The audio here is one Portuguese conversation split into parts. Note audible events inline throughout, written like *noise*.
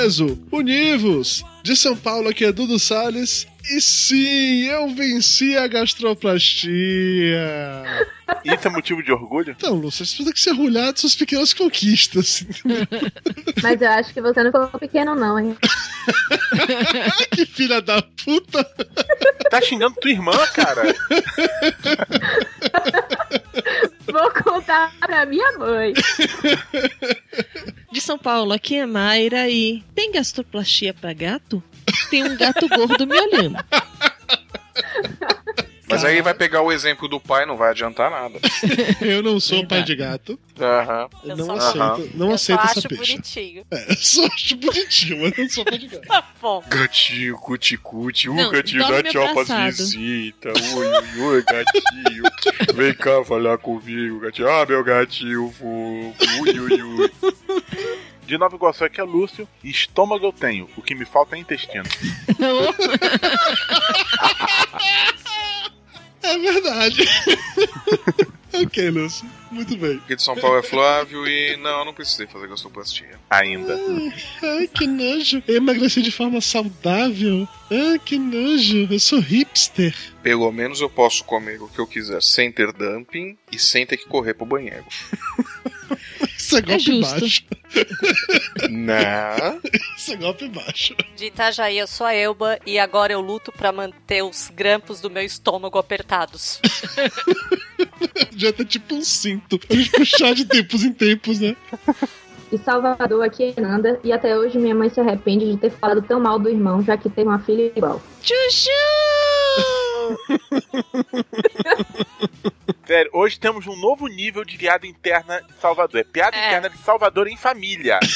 Peso, univos! De São Paulo, aqui é Dudu Salles. E sim, eu venci a gastroplastia! Isso é motivo de orgulho? Então, Lúcia, você tem que se orgulhar de suas pequenas conquistas. *laughs* Mas eu acho que você não ficou pequeno, não, hein? *laughs* que filha da puta! Tá xingando tua irmã, cara? *laughs* Vou contar pra minha mãe. De São Paulo, aqui é Mayra e tem gastroplastia pra gato? Tem um gato gordo me olhando. Mas aí vai pegar o exemplo do pai, não vai adiantar nada. *laughs* Eu não sou pai de gato. Aham. Eu não só- aceito, Aham. não eu aceito essa acho peixe. bonitinho. É, eu só acho bonitinho, mas não sou pai de gato. Tá bom. Gatinho, cuti-cuti, o Não, gatinho dá tchau pras visitas. Oi, oi, oi, gatinho. Vem cá falar comigo, gatinho. Ah, meu gatinho fofo. Ui, ui, ui. *laughs* De Nova Iguaçu aqui é Lúcio. E estômago eu tenho. O que me falta é intestino. *laughs* É verdade. *laughs* ok, Lúcio. Muito bem. Aqui de São Paulo é Flávio e não, eu não precisei fazer gastroplastia. Ainda. Ai, que nojo. Eu emagreci de forma saudável. Ai, que nojo. Eu sou hipster. Pelo menos eu posso comer o que eu quiser sem ter dumping e sem ter que correr pro banheiro. Isso é golpe justo. baixo. *laughs* Não. Isso é golpe baixo. De Itajaí, eu sou a Elba e agora eu luto pra manter os grampos do meu estômago apertados. *laughs* Já tá tipo um cinto. Pra gente puxar de tempos em tempos, né? De Salvador, aqui é Nanda. E até hoje minha mãe se arrepende de ter falado tão mal do irmão, já que tem uma filha igual. Chuchu! *laughs* Sério, hoje temos um novo nível de piada interna de Salvador. É piada É. interna de Salvador em família. *laughs*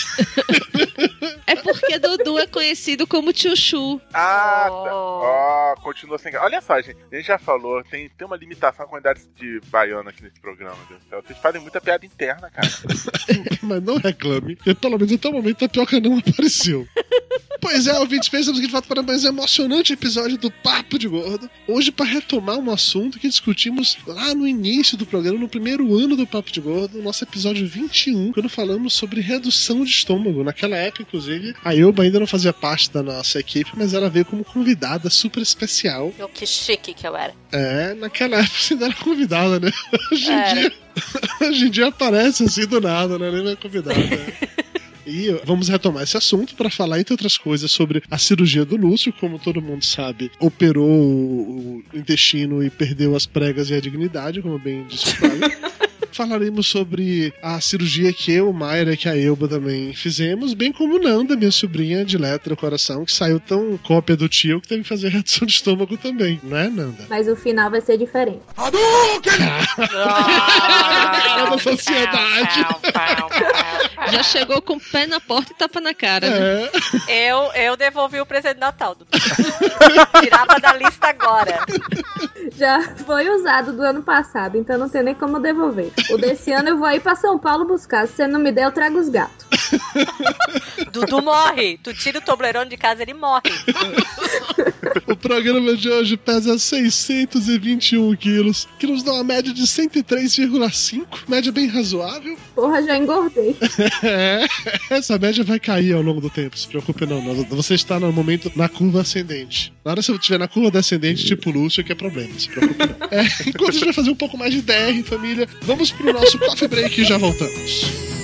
É porque Dudu é conhecido como Chuchu. Ah, Oh. tá. Ó, continua sem graça. Olha só, gente. A gente já falou, tem, tem uma limitação à quantidade de baiano aqui nesse programa, Deus do céu. Vocês fazem muita piada interna, cara. *laughs* Mas não reclame. Porque pelo menos até o momento a Tapioca não apareceu. Pois é, ouvintes, pensamos aqui de fato para mais um emocionante episódio do Papo de Gordo. Hoje, para retomar um assunto que discutimos lá no início do programa, no primeiro ano do Papo de Gordo, nosso episódio 21, quando falamos sobre redução de estômago. Naquela época, inclusive, a Elba ainda não fazia parte da nossa equipe, mas ela veio como convidada super especial. Que chique que eu era. É, naquela época você ainda era convidada, né? Hoje em, Era. dia, *laughs* hoje em dia aparece assim do nada, né? Nem é convidada. né? *laughs* E vamos retomar esse assunto para falar, entre outras coisas, sobre a cirurgia do Lúcio. Como todo mundo sabe, operou o intestino e perdeu as pregas e a dignidade, como bem disse o Flávio. *laughs* Falaremos sobre a cirurgia que eu, Mayra, que a Elba também fizemos, bem como Nanda, minha sobrinha de letra coração, que saiu tão cópia do tio que teve que fazer *laughs* redução de estômago também, não é, Nanda? Mas o final vai ser diferente. É da *laughs* sociedade. Já chegou com o pé na porta e tapa na cara. né? É. Eu, eu devolvi o presente de Natal. Dudu. *laughs* Tirava da lista agora. Já foi usado do ano passado, então não tem nem como devolver. O desse ano eu vou aí pra São Paulo buscar. Se você não me der, eu trago os gatos. *laughs* Dudu morre. Tu tira o Toblerone de casa, ele morre. *laughs* O programa de hoje pesa 621 quilos, que nos dá uma média de 103,5, média bem razoável. Porra, já engordei. *laughs* É, essa média vai cair ao longo do tempo, se preocupe não. Você está no momento na curva ascendente. Na hora que você estiver na curva descendente, tipo Lúcio, que é problema, se preocupe não. É, enquanto a gente vai fazer um pouco mais de DR, família, vamos pro nosso coffee break e já voltamos.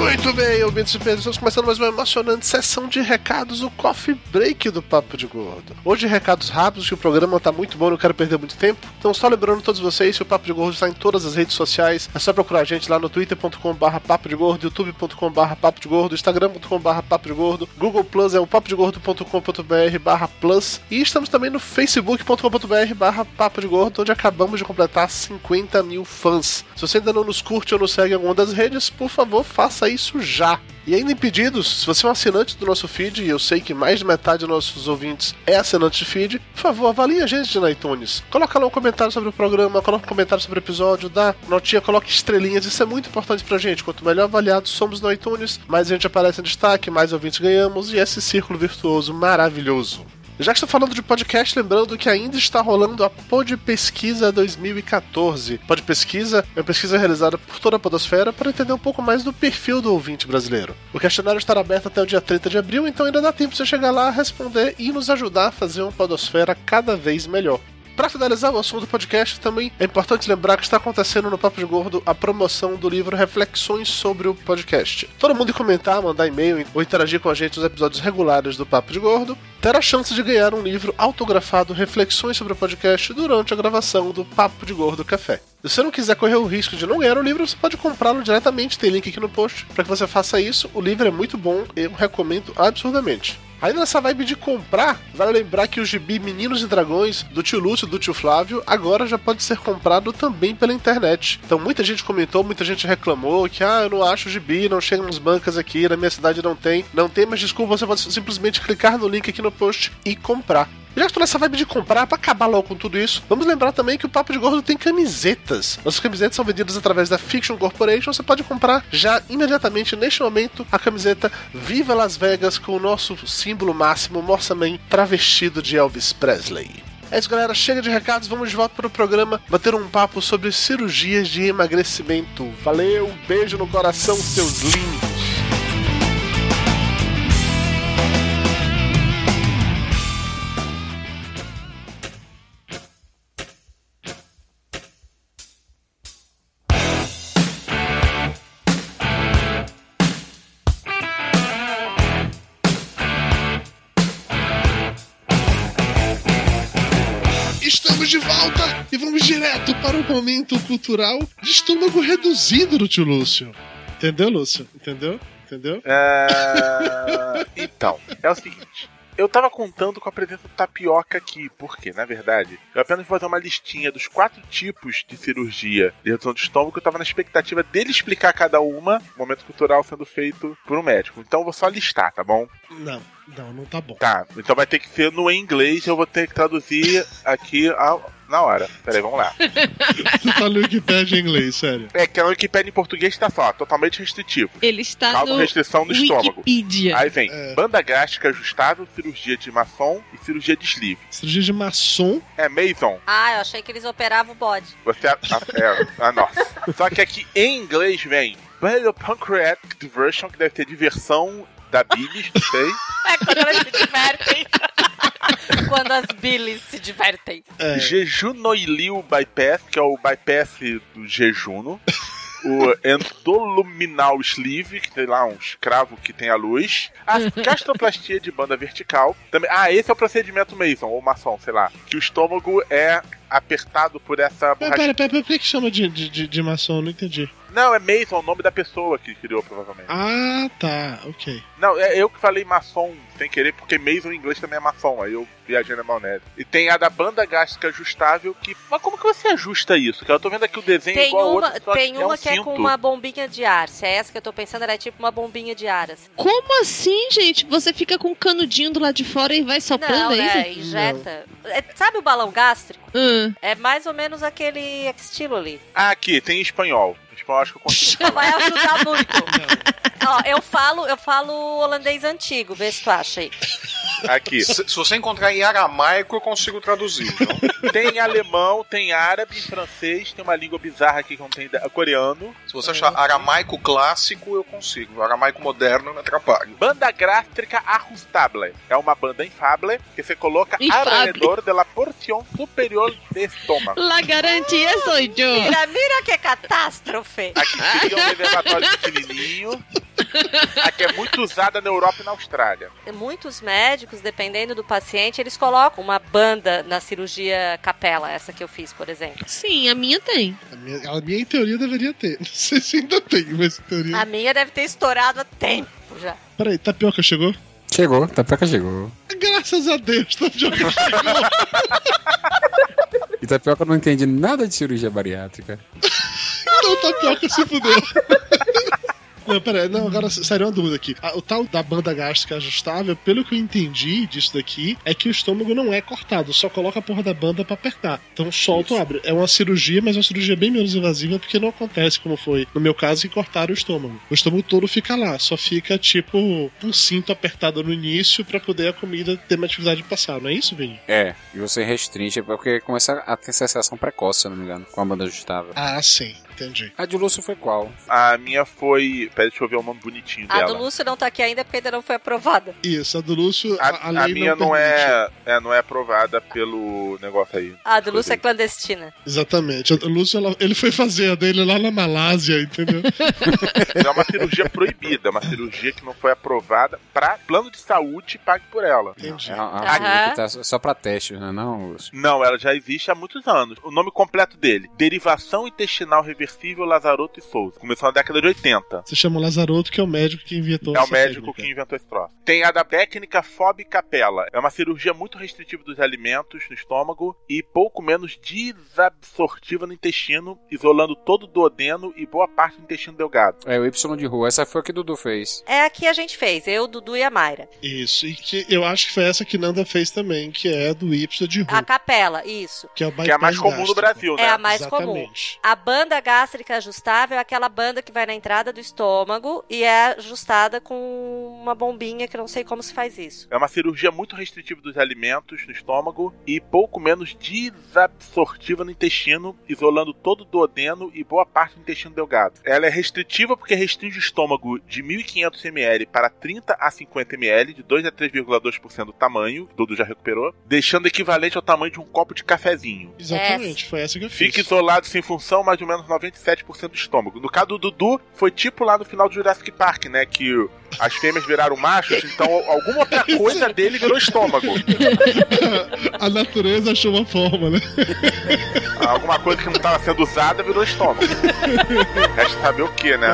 Muito bem, ouvintes e estamos começando mais uma emocionante sessão de recados, o Coffee Break do Papo de Gordo. Hoje recados rápidos, que o programa tá muito bom, não quero perder muito tempo. Então só lembrando todos vocês que o Papo de Gordo está em todas as redes sociais. É só procurar a gente lá no twitter.com.br papo de gordo, youtube.com.br papo de gordo, instagram.com.br papo de gordo, google plus é o papodegordo.com.br barra plus e estamos também no facebook.com.br barra papo de gordo, onde acabamos de completar 50 mil fãs. Se você ainda não nos curte ou nos segue em alguma das redes, por favor, faça isso já. E ainda em pedidos, se você é um assinante do nosso feed, e eu sei que mais de metade dos nossos ouvintes é assinante de feed, por favor, avalie a gente no iTunes. Coloca lá um comentário sobre o programa, coloca um comentário sobre o episódio, dá notinha, coloque estrelinhas, isso é muito importante pra gente. Quanto melhor avaliados somos no iTunes, mais a gente aparece em destaque, mais ouvintes ganhamos, e esse círculo virtuoso maravilhoso. Já que estou falando de podcast, lembrando que ainda está rolando a Pod Pesquisa 2014. Pod Pesquisa é uma pesquisa realizada por toda a Podosfera para entender um pouco mais do perfil do ouvinte brasileiro. O questionário estará aberto até o dia 30 de abril, então ainda dá tempo de você chegar lá, responder e nos ajudar a fazer uma Podosfera cada vez melhor. Para finalizar o assunto do podcast, também é importante lembrar que está acontecendo no Papo de Gordo a promoção do livro Reflexões sobre o Podcast. Todo mundo comentar, mandar e-mail ou interagir com a gente nos episódios regulares do Papo de Gordo terá a chance de ganhar um livro autografado Reflexões sobre o Podcast durante a gravação do Papo de Gordo Café. Se você não quiser correr o risco de não ganhar o livro, você pode comprá-lo diretamente, tem link aqui no post para que você faça isso. O livro é muito bom, eu recomendo absurdamente. Ainda nessa vibe de comprar, vale lembrar que o gibi Meninos e Dragões, do tio Lúcio e do tio Flávio, agora já pode ser comprado também pela internet. Então muita gente comentou, muita gente reclamou que, ah, eu não acho o gibi, não chega nos bancas aqui, na minha cidade não tem. Não tem, mas desculpa, você pode simplesmente clicar no link aqui no post e comprar. Já que tô nessa vibe de comprar, pra acabar logo com tudo isso, vamos lembrar também que o Papo de Gordo tem camisetas. Nossas camisetas são vendidas através da Fiction Corporation. Você pode comprar já imediatamente, neste momento, a camiseta Viva Las Vegas com o nosso símbolo máximo, Morsa Man, travestido de Elvis Presley. É isso, galera. Chega de recados, vamos de volta para o programa bater um papo sobre cirurgias de emagrecimento. Valeu, um beijo no coração, seus lindos. O momento cultural de estômago reduzido do tio Lúcio. Entendeu, Lúcio? Entendeu? Entendeu? É... *laughs* Então, é o seguinte. Eu tava contando com a presença do tapioca aqui, porque, na verdade, eu apenas vou fazer uma listinha dos quatro tipos de cirurgia de redução do estômago. Eu tava na expectativa dele explicar cada uma, momento cultural sendo feito por um médico. Então eu vou só listar, tá bom? Não, não, não tá bom. Tá, então vai ter que ser no inglês, eu vou ter que traduzir aqui ao, na hora. Peraí, vamos lá. *laughs* Você tá no Wikipedia em inglês, sério. É que a Wikipedia em português tá só, totalmente restritivo. Ele está Causa no restrição no estômago. Wikipedia. Aí vem É. banda gástrica ajustável, cirurgia de maçom e cirurgia de sleeve. Cirurgia de maçom. É Mason. Ah, eu achei que eles operavam o bode. Você é, é, ah, nossa. Só que aqui em inglês vem Pancreatic Diversion, que deve ter diversão da bilis, não sei. *laughs* É quando elas se divertem. *laughs* quando as bilis se divertem. É. Jejunoilio Bypass, que é o bypass do jejuno. O endoluminal sleeve, que tem lá um escravo que tem a luz. A gastroplastia de banda vertical. Também, ah, esse é o procedimento Mason, ou maçom, sei lá. Que o estômago é apertado por essa Pera, pera, pera, pera, por que que chama de, de, de, de maçom? Eu Não entendi. Não, é Mason, o nome da pessoa que criou, provavelmente. Ah, tá, ok. Não, é eu que falei maçom sem querer, porque Mason em inglês também é maçom, aí eu viajei na maionese. E tem a da banda gástrica ajustável que. Mas como que você ajusta isso? Cara, eu tô vendo aqui o desenho Tem igual uma, outro, só tem que uma é um que é com cinto. uma bombinha de ar. Se é essa que eu tô pensando, ela é tipo uma bombinha de ar. Assim. Como assim, gente? Você fica com o canudinho do lado de fora e vai soprando, Não, é né? Injeta. É, sabe o balão gástrico? Hum. É mais ou menos aquele estilo ali. Ah, aqui, tem em espanhol. Em espanhol acho que eu consigo. *laughs* Vai ajudar muito. Ó, eu falo, eu falo holandês antigo, vê se tu acha aí. Aqui. Se, se você encontrar em aramaico, eu consigo traduzir. Então. *laughs* Tem alemão, tem árabe, francês, tem uma língua bizarra aqui que não tem ide- coreano. Se você achar aramaico clássico, eu consigo. Aramaico moderno, me atrapalho. Banda gástrica ajustable. É uma banda infable que se coloca Infable. alrededor de la porción superior de estômago. La garantia sou eu. Mira, mira que catástrofe. Aqui seria um reservatório pequenininho. Aqui é muito usada na Europa e na Austrália. Muitos médicos, dependendo do paciente, eles colocam uma banda na cirurgia capela, essa que eu fiz, por exemplo. Sim, a minha tem. A minha, a minha, em teoria, deveria ter. *laughs* Não sei se ainda tem, mas em teoria. A minha deve ter estourado há tempo já. Peraí, Tapioca chegou? Chegou, Tapioca chegou. Graças a Deus, Tapioca *laughs* chegou. E Tapioca não entende nada de cirurgia bariátrica. Então Tapioca se fudeu. *laughs* Não, peraí, não, agora saiu uma dúvida aqui. Ah, O tal da banda gástrica ajustável, pelo que eu entendi disso daqui, é que o estômago não é cortado, só coloca a porra da banda pra apertar. Então solta ou abre. É uma cirurgia, mas é uma cirurgia bem menos invasiva, porque não acontece como foi no meu caso que cortaram o estômago. O estômago todo fica lá, só fica tipo um cinto apertado no início pra poder a comida ter uma atividade de passar, não é isso, Vini? É, e você restringe porque começa a ter sensação precoce, se não me engano, com a banda ajustável. Ah, sim, entendi. A de Lúcio foi qual? A minha foi. Peraí, deixa eu ver o nome bonitinho A dela. do Lúcio não tá aqui ainda porque ainda não foi aprovada. Isso, a do Lúcio, a, A, a lei a minha não, permite. é, é, não é aprovada pelo negócio aí. A do Lúcio é clandestina. Exatamente. O Lúcio, ela- ele foi fazer a dele lá na Malásia, entendeu? É uma cirurgia proibida, é uma cirurgia que não foi aprovada pra plano de saúde pague por ela. Entendi. É uma, cirurgia que tá só pra teste, né, não, Lúcio? Não, ela já existe há muitos anos. O nome completo dele: Derivação Intestinal Reversível Lazaroto e Souza. Começou na década de 80. Você chama o Lazaroto, que é o médico que inventou É o médico técnica. que inventou esse troço. Tem a da técnica Fob Capella. É uma cirurgia muito restritiva dos alimentos no estômago e pouco menos desabsortiva no intestino, isolando todo o duodeno e boa parte do intestino delgado. É o Y de rua, essa foi a que o Dudu fez. É a que a gente fez, eu, Dudu e a Mayra. Isso, e que eu acho que foi essa que Nanda fez também, que é do Y de A rua, capela, isso. que é o Que é a mais comum no gástrico. Brasil, né? É a mais comum. Exatamente. A banda gástrica ajustável é aquela banda que vai na entrada do estômago e é ajustada com uma bombinha que eu não sei como se faz isso. É uma cirurgia muito restritiva dos alimentos no estômago e pouco menos desabsortiva no intestino, isolando todo o duodeno e boa parte do intestino delgado. Ela é restritiva porque restringe o estômago de 1.500 ml para 30 a 50 ml, de 2 a 3,2% do tamanho, Dudu já recuperou, deixando equivalente ao tamanho de um copo de cafezinho. Exatamente, foi essa que eu fiz. Fica isolado sem função mais ou menos 97% do estômago. No caso do Dudu, foi tipo lá no final do Jurassic Park, né? Que as fêmeas viraram machos, então alguma outra coisa dele virou estômago. *laughs* A natureza achou uma forma, né? *laughs* Alguma coisa que não estava sendo usada virou estômago. *laughs* Resta saber o que, né?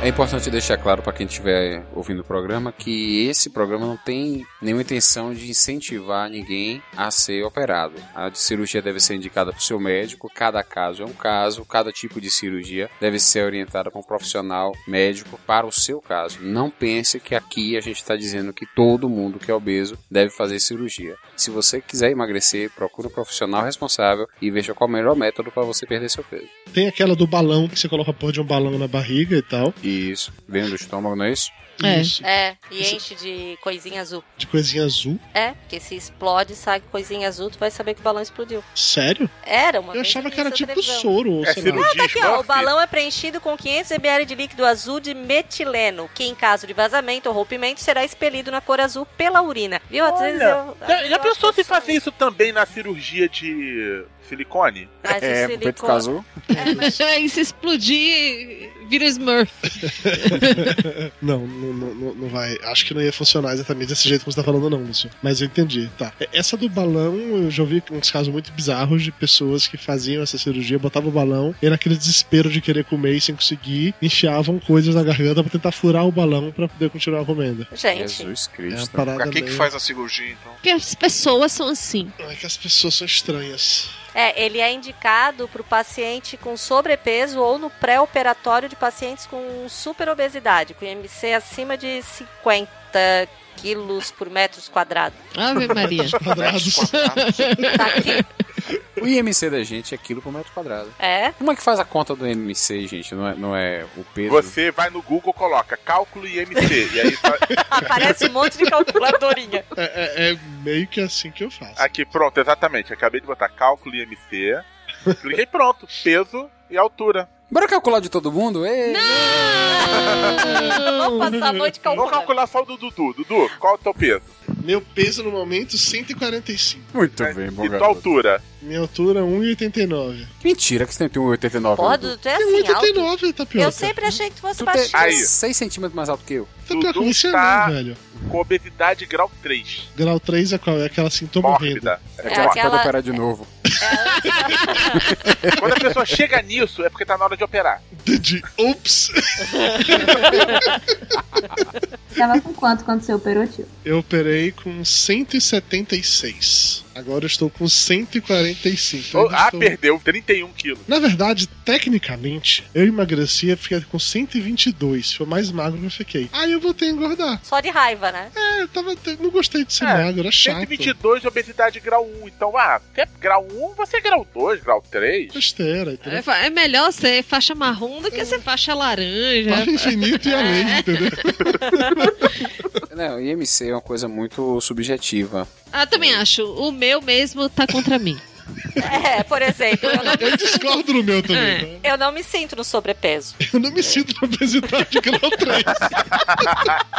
É importante deixar claro para quem estiver ouvindo o programa que esse programa não tem nenhuma intenção de incentivar ninguém a ser operado. A cirurgia deve ser indicada para o seu médico, cada caso é um caso, cada tipo de cirurgia deve ser orientada para um profissional médico para o seu caso. Não pense que aqui a gente está dizendo que todo mundo que é obeso deve fazer cirurgia. Se você quiser emagrecer, procure um profissional responsável e veja qual é o melhor método para você perder seu peso. Tem aquela do balão que você coloca a porra de um balão na barriga e tal. Isso, vem do estômago, não é isso? É. Isso. É, e enche de coisinha azul. De coisinha azul. É, porque se explode, sai coisinha azul, tu vai saber que o balão explodiu. Sério? Era uma Eu achava que era tipo televisão. soro. ou É sei lá. cirurgia Aqui, ó, o balão é preenchido com 500 ml de líquido azul de metileno, que em caso de vazamento ou rompimento será expelido na cor azul pela urina. Viu? Às vezes eu. já, já eu pensou se fazer isso também na cirurgia de silicone? Mas É, silicone- peito azul. e *laughs* se explodir, vira Smurf. *laughs* Não, não, não, não- vai. Acho que não ia funcionar exatamente desse jeito que você tá falando, não, Lúcio. Mas eu entendi. Tá. Essa do balão, eu já ouvi uns casos muito bizarros de pessoas que faziam essa cirurgia, botavam o balão e naquele desespero de querer comer e sem conseguir, enfiavam coisas na garganta pra tentar furar o balão pra poder continuar comendo. Gente, Jesus É Cristo. parada Pra que, que meio- faz a cirurgia, então? Porque as pessoas são assim. É que as pessoas são estranhas. É, ele é indicado para o paciente com sobrepeso ou no pré-operatório de pacientes com superobesidade, com IMC acima de 50 quilos por metros quadrados. Ave Maria. Quadrados. *laughs* Tá aqui. O IMC da gente é quilo por metro quadrado. É. Como é que faz a conta do IMC, gente? Não é, não é o peso? Você vai no Google, coloca cálculo IMC. e aí *laughs* tá- Aparece um monte de calculadorinha. É, é- é meio que assim que eu faço. Aqui, pronto, exatamente. Acabei de botar cálculo IMC. Cliquei pronto. Peso e altura. Bora calcular de todo mundo? Ê! Vamos passar a noite Vamos calculando. calcular só o do Dudu. Dudu, qual é o teu peso? Meu peso no momento, 145. Muito bem, bom e tua garoto. altura? Minha altura, 1,89. Mentira que você tem 1,89. Porra, Dudu. Tu é assim alto. 1,89, Tapioca. Eu sempre achei que tu fosse Tu tem baixinho. Aí. 6 centímetros mais alto que eu. Tapioca, Dudu você tá- não, velho. Com obesidade grau 3. Grau 3 é qual? É aquela assim, tô morrendo. Mórbida. É, É aquela que aquela- pode operar de novo. *laughs* Quando a pessoa chega nisso, é porque tá na hora de operar. De ups! Tava com quanto quando você operou, tio? Eu operei com 176. Agora eu estou com 145. Oh, ah, estou- perdeu 31 quilos. Na verdade, tecnicamente, eu emagreci e fiquei com 122. Foi o mais magro que eu fiquei. Aí eu voltei a engordar. Só de raiva, né? É, eu tava, não gostei de ser É, magro, era chato. 122 de obesidade grau 1. Então, ah, você é grau 1, você é grau 2, grau 3. Besteira, entendeu? É, é melhor ser faixa marrom do que ser faixa laranja. Barra infinito e além, *laughs* entendeu? *laughs* Não, IMC é uma coisa muito subjetiva. Ah, também acho. O meu mesmo tá contra mim. É, por exemplo, eu não, Eu discordo no meu também, né? eu não me sinto no sobrepeso. Eu não me sinto na obesidade grau 3.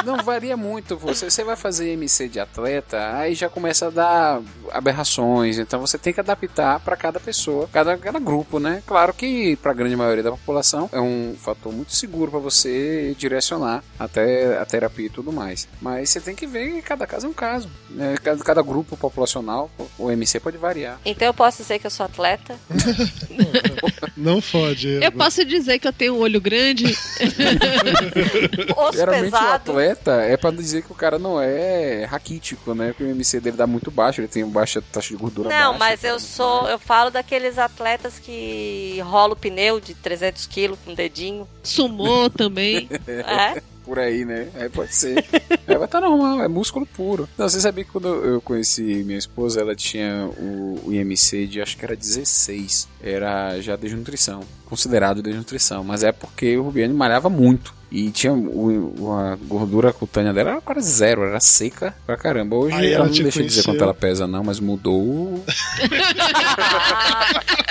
Não varia muito. Você, você vai fazer IMC de atleta, aí já começa a dar aberrações. Então você tem que adaptar para cada pessoa, cada, cada grupo, né? Claro que para a grande maioria da população é um fator muito seguro para você direcionar até a terapia e tudo mais. Mas você tem que ver que cada caso é um caso. Né? Cada, cada grupo populacional, o IMC pode variar. Então eu posso dizer que eu sou atleta. *laughs* Não fode. Eu posso dizer que eu tenho um olho grande. Osso Geralmente o pesado. atleta é pra dizer que o cara não é raquítico, né? Porque o MC dele dá muito baixo, ele tem baixa taxa de gordura Não, baixa, mas eu sou. Eu falo daqueles atletas que rola o pneu de 300 quilos com o dedinho. Sumô também. É? Por aí, né? Aí pode ser. é, vai tá normal, é músculo puro. Não, você sabia que quando eu conheci minha esposa, ela tinha o, o IMC de acho que era 16. Era já desnutrição. Considerado desnutrição. Mas é porque o Rubiane malhava muito. E tinha o, a gordura cutânea dela era quase zero, era seca pra caramba. Hoje Aí ela ela não deixa de dizer quanto ela pesa, não, mas mudou. *laughs*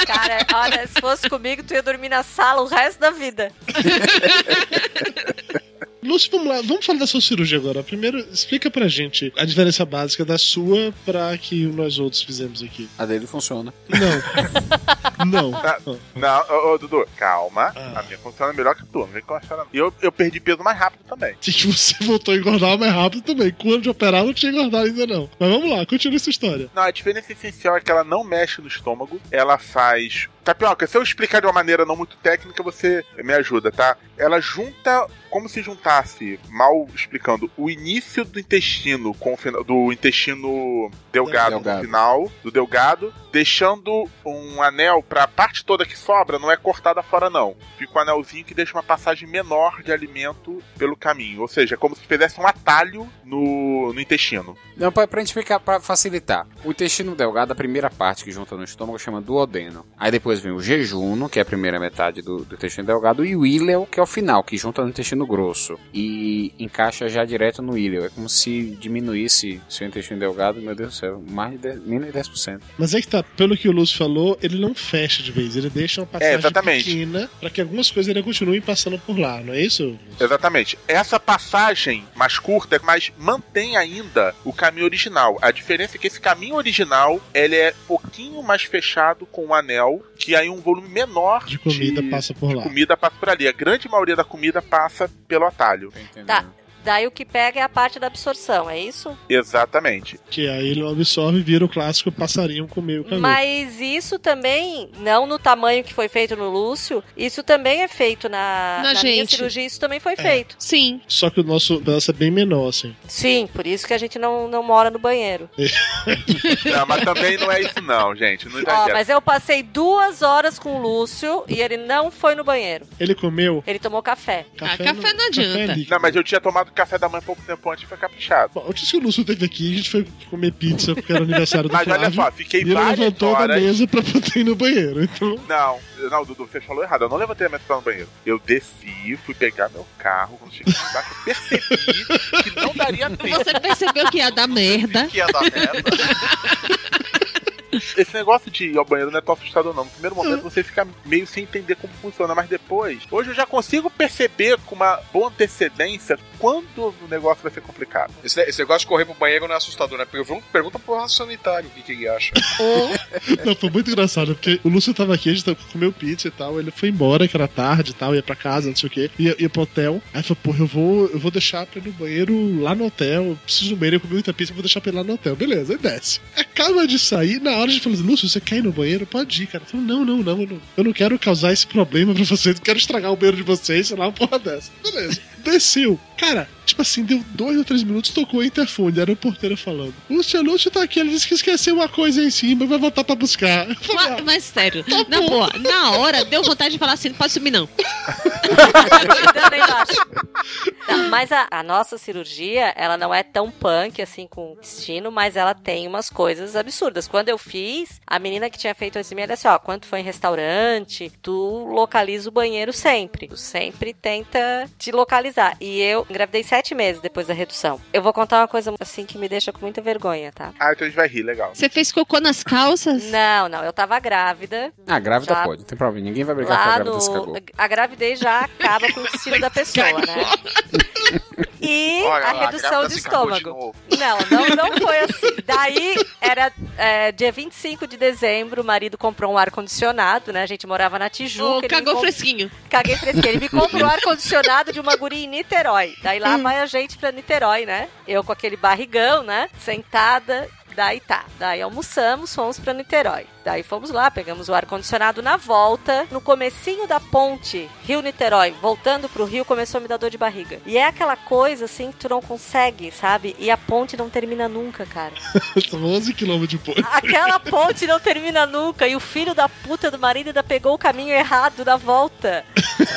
Cara, olha, se fosse comigo, tu ia dormir na sala o resto da vida. *laughs* Lúcio, vamos lá, vamos falar da sua cirurgia agora. Primeiro, explica pra gente a diferença básica da sua pra que nós outros fizemos aqui. A dele funciona. Não. *laughs* Não. Não, não ô, ô, Dudu, calma. Ah. A minha funciona melhor que a tua. Não vem com a não. E eu, eu perdi peso mais rápido também. Que você *laughs* voltou a engordar mais rápido também. Quando de operar, não tinha engordado ainda não. Mas vamos lá, continua essa história. Não, a diferença essencial é que ela não mexe no estômago. Ela faz. Tapioca, se eu explicar de uma maneira não muito técnica, você me ajuda, tá? Ela junta, como se juntasse, mal explicando, o início do intestino com o final, do intestino delgado, Delgado. no final, do delgado, deixando um anel pra parte toda que sobra, não é cortada fora, não. Fica um anelzinho que deixa uma passagem menor de alimento pelo caminho. Ou seja, é como se fizesse um atalho no, no intestino. Não, pra, pra gente ficar, pra facilitar. O intestino delgado, a primeira parte que junta no estômago, chama duodeno. Aí depois vem o jejuno, que é a primeira metade do, do intestino delgado, e o íleo, que é o final, que junta no intestino grosso. E encaixa já direto no íleo. É como se diminuísse seu intestino delgado, meu Deus do céu, mais de 10, menos de 10%. Mas é que tá, pelo que o Lúcio falou, ele não fecha de vez, ele deixa uma passagem É, pequena pra que algumas coisas ainda continuem passando por lá, não é isso? Exatamente. Essa passagem mais curta, mas mantém ainda o caminho original. A diferença é que esse caminho original, ele é um pouquinho mais fechado com o anel, que aí um volume menor De comida passa por lá. comida passa por ali. A grande maioria da comida passa pelo atalho. Tá. Daí o que pega é a parte da absorção, é isso? Exatamente. Que aí ele absorve e vira o clássico passarinho comer o canudo. Mas isso também, não no tamanho que foi feito no Lúcio, isso também é feito na, Na na minha gente. cirurgia, isso também foi É. feito. Sim. Só que o nosso pedaço é bem menor, assim. Sim, por isso que a gente não, não mora no banheiro. *laughs* Não, mas também não é isso não, gente. Não Ó, mas eu passei duas horas com o Lúcio e ele não foi no banheiro. Ele comeu Ele tomou café. café, Ah, café não adianta. líquido. Não, mas eu tinha tomado café da manhã pouco tempo antes e foi caprichado. Bom, antes que o Lúcio teve aqui, a gente foi comer pizza porque era aniversário do Mas olha Flávio. só, fiquei e ele várias levantou da horas... mesa pra poder ir no banheiro. Então, Não, não, Dudu, você falou errado. Eu não levantei a mesa pra ir no banheiro. Eu desci, fui pegar meu carro. Quando cheguei embaixo, eu percebi que não daria tempo. Você percebeu que ia dar merda. Que ia dar merda. Esse negócio de ir ao banheiro não é tão assustador, não. No primeiro momento você fica meio sem entender como funciona, mas depois. Hoje eu já consigo perceber com uma boa antecedência quando o negócio vai ser complicado. Esse, esse negócio de correr pro banheiro não é assustador, né? Pergunta, pergunta pro raço sanitário o que, que ele acha. *laughs* não, foi muito engraçado, porque o Lúcio tava aqui, a gente tava- comeu pizza e tal, ele foi embora, que era tarde e tal, ia pra casa, não sei o quê, ia, ia pro hotel. Aí falou, porra, eu vou, eu vou deixar pra ir no banheiro lá no hotel, eu preciso do banheiro, eu comi muita pizza, eu vou deixar pra ir lá no hotel. Beleza, aí desce. Acaba de sair, na hora gente falou, Lúcio, você quer ir no banheiro? Pode ir, cara. Falou, não, não, não, eu não, eu não quero causar esse problema pra vocês, não quero estragar o banheiro de vocês, sei lá, uma porra dessa. Beleza. Desceu. Cara, tipo assim, deu dois ou três minutos, tocou o interfone, era o porteiro falando. Lúcio, Lúcio tá aqui, ele disse que esqueceu uma coisa aí em cima, vai voltar pra buscar. Falei, *laughs* Mas, mas sério, na boa, na hora deu vontade de falar assim, não pode sumir não. Tá, mas a, a nossa cirurgia, ela não é tão punk assim com o destino, mas ela tem umas coisas absurdas. Quando eu fiz, a menina que tinha feito antes de mim, ela disse, ó, quando tu for em restaurante, tu localiza o banheiro sempre. Tu sempre tenta te localizar. E eu engravidei sete meses depois da redução. Eu vou contar uma coisa assim que me deixa com muita vergonha, tá? Ah, então a gente vai rir, legal. Você fez cocô nas calças? Não, não, eu tava grávida. Ah, grávida Já- pode, não tem problema. Ninguém vai brigar com a Lá grávida se no. cagou. A gravidez já acaba com o destino da pessoa, né? *laughs* E Olha a lá, redução grávida de se de estômago. novo. Não, não, não foi assim. Daí era é, dia 25 de dezembro, o marido comprou um ar-condicionado, né? A gente morava na Tijuca. Me cagou comp- fresquinho. Caguei fresquinho. Ele me comprou um ar-condicionado de uma guria em Niterói. Daí lá vai a gente pra Niterói, né? Eu com aquele barrigão, né? Sentada. Daí tá. Daí almoçamos, fomos pra Niterói. Daí fomos lá, pegamos o ar-condicionado na volta. No comecinho da ponte, Rio-Niterói, voltando pro Rio, começou a me dar dor de barriga. E é aquela coisa, assim, que tu não consegue, sabe? E a ponte não termina nunca, cara. *laughs* São 11 quilômetros de ponte. Aquela ponte não termina nunca. E o filho da puta do marido ainda pegou o caminho errado da volta.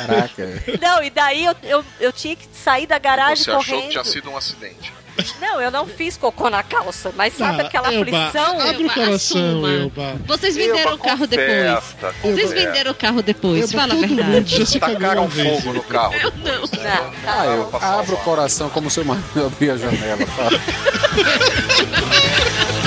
Caraca. Não, e daí eu, eu, eu tinha que sair da garagem Você achou correndo. que tinha sido um acidente. Não, eu não fiz cocô na calça, mas sabe Ah, aquela Elba, aflição? Abre o Elba, coração. Elba. Vocês venderam o carro depois. Vocês venderam o carro depois, Elba, fala a verdade. já se Tacaram vez. fogo no carro. Eu não. Não, tá Ah, eu abro o coração como se eu abrir a janela. Fala. *laughs*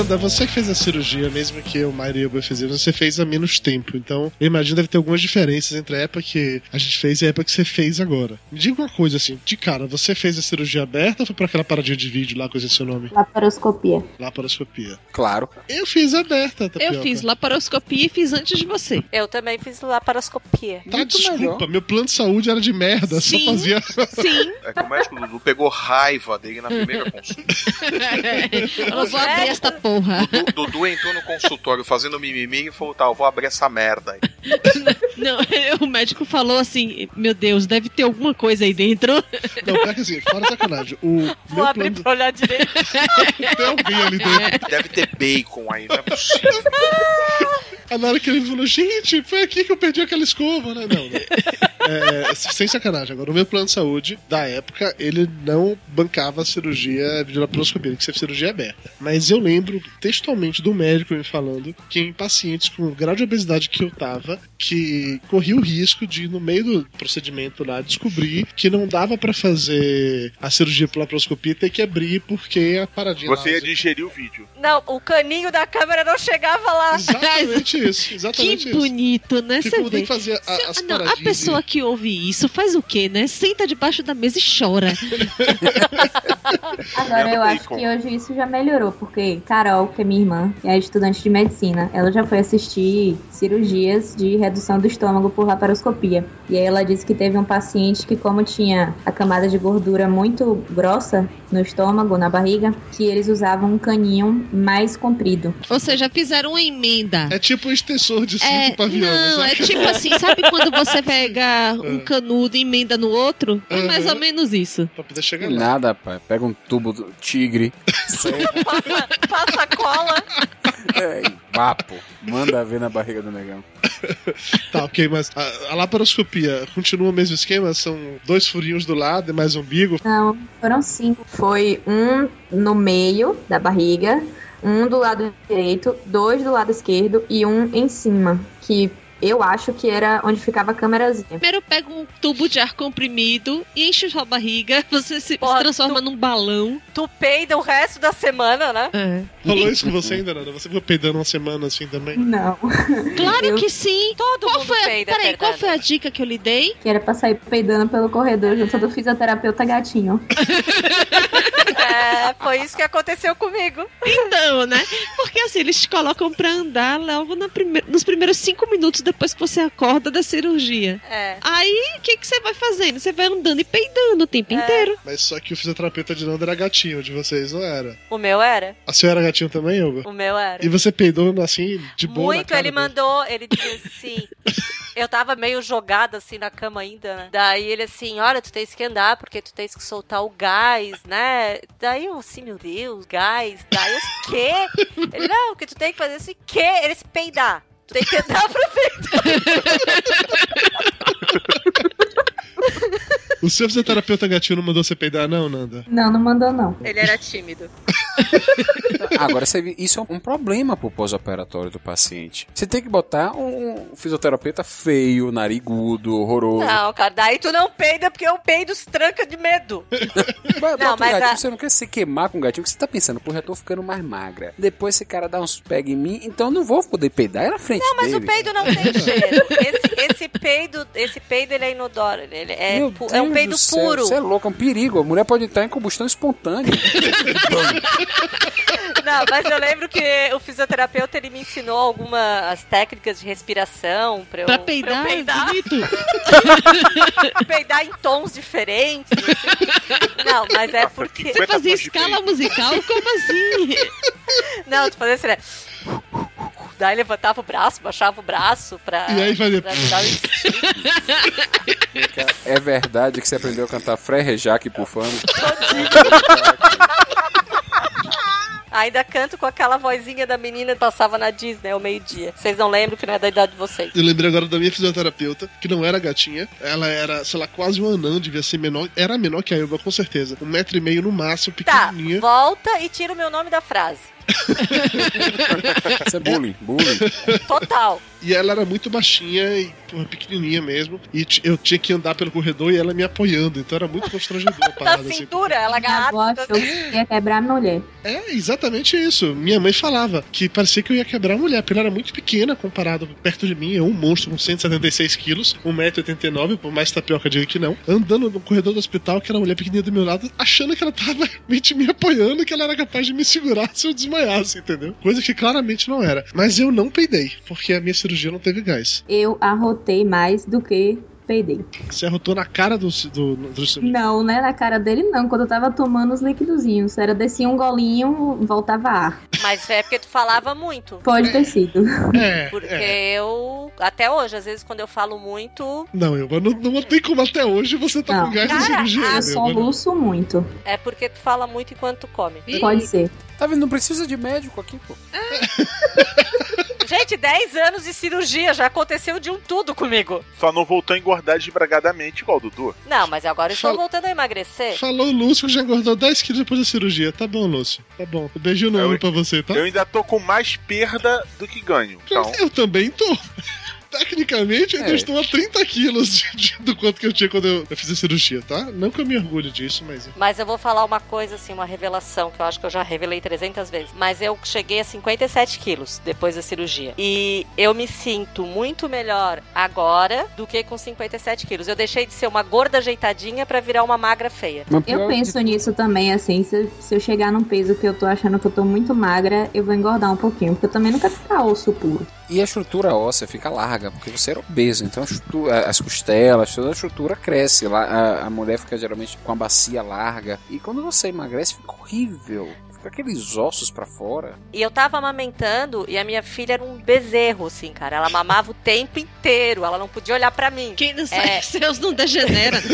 Nanda, você que fez a cirurgia, mesmo que o Mário e eu fizeram, você fez há menos tempo. Então, eu imagino que deve ter algumas diferenças entre a época que a gente fez e a época que você fez agora. Me diga uma coisa assim, de cara, você fez a cirurgia aberta ou foi pra aquela paradinha de vídeo lá, coisa seu nome? Laparoscopia. Laparoscopia. Claro. Eu fiz aberta, Eu Tapioca. fiz laparoscopia e fiz antes de você. Eu também fiz laparoscopia. Tá, desculpa, meu plano de saúde era de merda, Sim. só fazia. Sim. É que o médico Dudu pegou raiva dele na primeira consulta. *laughs* Eu vou abrir esta porra. O Dudu entrou no consultório fazendo mimimi e falou: tá, eu vou abrir essa merda aí. *laughs* Não, *laughs* o médico falou assim: Meu Deus, deve ter alguma coisa aí dentro. *laughs* Não, pior que assim, fora sacanagem. O Vou meu abrir plano. pra olhar direito. Tem alguém ali dentro. Deve ter bacon aí, não é possível. Na hora que ele falou, gente, foi aqui que eu perdi aquela escova, né? Não, não. É, sem sacanagem. Agora, o meu plano de saúde, da época, ele não bancava a cirurgia de laparoscopia, que ser cirurgia aberta. Mas eu lembro textualmente do médico me falando que em pacientes com o grau de obesidade que eu tava, que corria o risco de, no meio do procedimento lá, descobrir que não dava pra fazer a cirurgia por laparoscopia e ter que abrir porque a paradinha Você lá, ia digerir o vídeo. Não, o caninho da câmera não chegava lá. Exatamente isso, exatamente Que isso. bonito, né? Porque Você tem que fazer a- Se- as não, a pessoa que ouve isso faz o quê, né? Senta debaixo da mesa e chora. *laughs* Agora eu acho que hoje isso já melhorou, porque Carol, que é minha irmã, que é estudante de medicina, ela já foi assistir cirurgias de redução do estômago por laparoscopia. E aí ela disse que teve um paciente que, como tinha a camada de gordura muito grossa no estômago, na barriga, que eles usavam um caninho mais comprido. Ou seja, fizeram uma emenda. É tipo um extensor de cinto É, pra avião. não, sabe? é tipo assim, sabe quando você pega um canudo e emenda no outro? É mais ou menos isso. Pra poder chegar Nada, pai. Pega um tubo do tigre, *laughs* Passa, passa cola. É, vapo. Manda ver na barriga do negão. Tá, ok, mas a, a laparoscopia continua o mesmo esquema? São dois furinhos do lado e mais umbigo? Não, foram cinco. Foi um no meio da barriga, um do lado direito, dois do lado esquerdo e um em cima, que eu acho que era onde ficava a câmerazinha. Primeiro pega um tubo de ar comprimido, enche sua barriga, *laughs* você se transforma num balão. Tu peida o resto da semana, né? É. Rolou isso com você ainda, Nanda? Você ficou peidando uma semana assim também? Não. *laughs* Claro que sim. Todo qual mundo foi a... peida, Peraí, qual foi a dica que eu lhe dei? Que era pra sair peidando pelo corredor junto do fisioterapeuta gatinho. *laughs* É, foi isso que aconteceu comigo. Então, né? Porque assim, eles te colocam pra andar logo na prime... nos primeiros cinco minutos depois que você acorda da cirurgia. É. Aí, o que, que você vai fazendo? Você vai andando e peidando o tempo inteiro. Mas só que o fisioterapeuta de Nanda era gatinho, de vocês não era. O meu era. A senhora era gatinho também, Hugo? O meu era. E você peidou assim, de boa na Muito, cara ele dele? mandou, ele disse assim. Eu tava meio jogada assim na cama ainda, né? Daí ele assim, olha, tu tens que andar porque tu tens que soltar o gás, né? Daí eu assim, meu Deus, gás. Daí eu, o quê? Ele, não, que tu tem que fazer assim, quê? Ele se peidar. Tem que andar pra *laughs* O seu fisioterapeuta gatinho não mandou você peidar, não, Nanda? Não, não mandou não. Ele era tímido. *laughs* Agora, você vê, isso é um problema pro pós-operatório do paciente. Você tem que botar um fisioterapeuta feio, narigudo, horroroso. Não, cara, daí tu não peida porque eu peido se tranca de medo. *laughs* Não, mas gatinho, a- você não quer se queimar com o gatinho, porque você tá pensando, porra, eu tô ficando mais magra. Depois esse cara dá uns pega em mim, então eu não vou poder peidar é na frente Não, mas dele. o peido não tem cheiro. Esse, esse peido, esse peido ele é inodoro. Ele é, Meu pu- Deus é um peido do céu, puro. Você é louco, é um perigo. A mulher pode estar em combustão espontânea. *laughs* Não, mas eu lembro que o fisioterapeuta ele me ensinou algumas técnicas de respiração pra eu, Pra peidar, eu peidar, bonito. *laughs* peidar em tons diferentes. assim. Não, mas é porque. Você fazia escala musical? Como assim? Não, tu fazia assim, né? Daí levantava o braço, baixava o braço pra. E aí fazia- pra o. É verdade que você aprendeu a cantar Frère Jacques Pufano? Ainda canto com aquela vozinha da menina que passava na Disney ao meio-dia. Vocês não lembram que não é da idade de vocês. Eu lembrei agora da minha fisioterapeuta, que não era gatinha. Ela era, sei lá, quase um anão, devia ser menor. Era menor que a Elba, com certeza. Um metro e meio no máximo, Tá, pequenininha. volta e tira o meu nome da frase. *laughs* Isso é bullying, bullying. Total. E ela era muito baixinha e porra, pequenininha mesmo. E eu tinha que andar pelo corredor e ela me apoiando. Então era muito constrangedor a *laughs* Na parada. assim. cintura, ela avó agarrada. achou que ia quebrar a mulher. É, exatamente isso. Minha mãe falava que parecia que eu ia quebrar a mulher, porque ela era muito pequena comparado perto de mim. Eu, um monstro com 176 quilos, 1,89m, por mais tapioca diga que não, andando no corredor do hospital, que era a mulher pequenininha do meu lado, achando que ela tava *laughs* realmente me apoiando, que ela era capaz de me segurar se eu desmaiasse, entendeu? Coisa que claramente não era. Mas eu não peidei, porque a minha cirurgia não teve gás. Eu arrotei mais do que peidei. Você arrotou na cara do. do, do, Não, né? Na cara dele não. Quando eu tava tomando os liquidozinhos. Era descia um golinho, voltava ar. Mas é porque tu falava muito. Pode ter sido. É, Porque é. eu, até hoje, às vezes quando eu falo muito, Não, eu não, não tem como até hoje você tá Não. com gás Cara, cirurgia. Eu né? soluço muito. é porque tu fala muito enquanto tu come. Pode ser. Tá vendo? Não precisa de médico aqui, pô. *laughs* Gente, 10 anos de cirurgia, já aconteceu de um tudo comigo. Só não voltou a engordar desbragadamente igual o Dudu. Não, mas agora eu estou Fala- voltando a emagrecer. Falou o Lúcio que já engordou 10 quilos depois da cirurgia. Tá bom, Lúcio. Tá bom. Um beijinho no Eu- olho pra você, tá? Eu ainda tô com mais perda do que ganho. Então, Eu também tô. Tecnicamente, eu ainda É. estou a 30 quilos de- de- do quanto que eu tinha quando eu, eu fiz a cirurgia, tá? Não que eu me orgulho disso, mas. Mas eu vou falar uma coisa assim, uma revelação, que eu acho que eu já revelei 300 vezes. Mas eu cheguei a 57 quilos depois da cirurgia. E eu me sinto muito melhor agora do que com 57 quilos. Eu deixei de ser uma gorda ajeitadinha pra virar uma magra feia. Eu penso nisso também, assim, se, se eu chegar num peso que eu tô achando que eu tô muito magra, eu vou engordar um pouquinho, porque eu também nunca ficar osso puro. E a estrutura óssea fica larga, porque você era obeso, então a estrutura- as costelas, toda a estrutura cresce. A, a mulher fica geralmente com a bacia larga. E quando você emagrece, fica horrível. Fica aqueles ossos pra fora. E eu tava amamentando e a minha filha era um bezerro, assim, cara. Ela mamava o tempo inteiro, ela não podia olhar pra mim. Quem não É. sai seus não degenera. *laughs*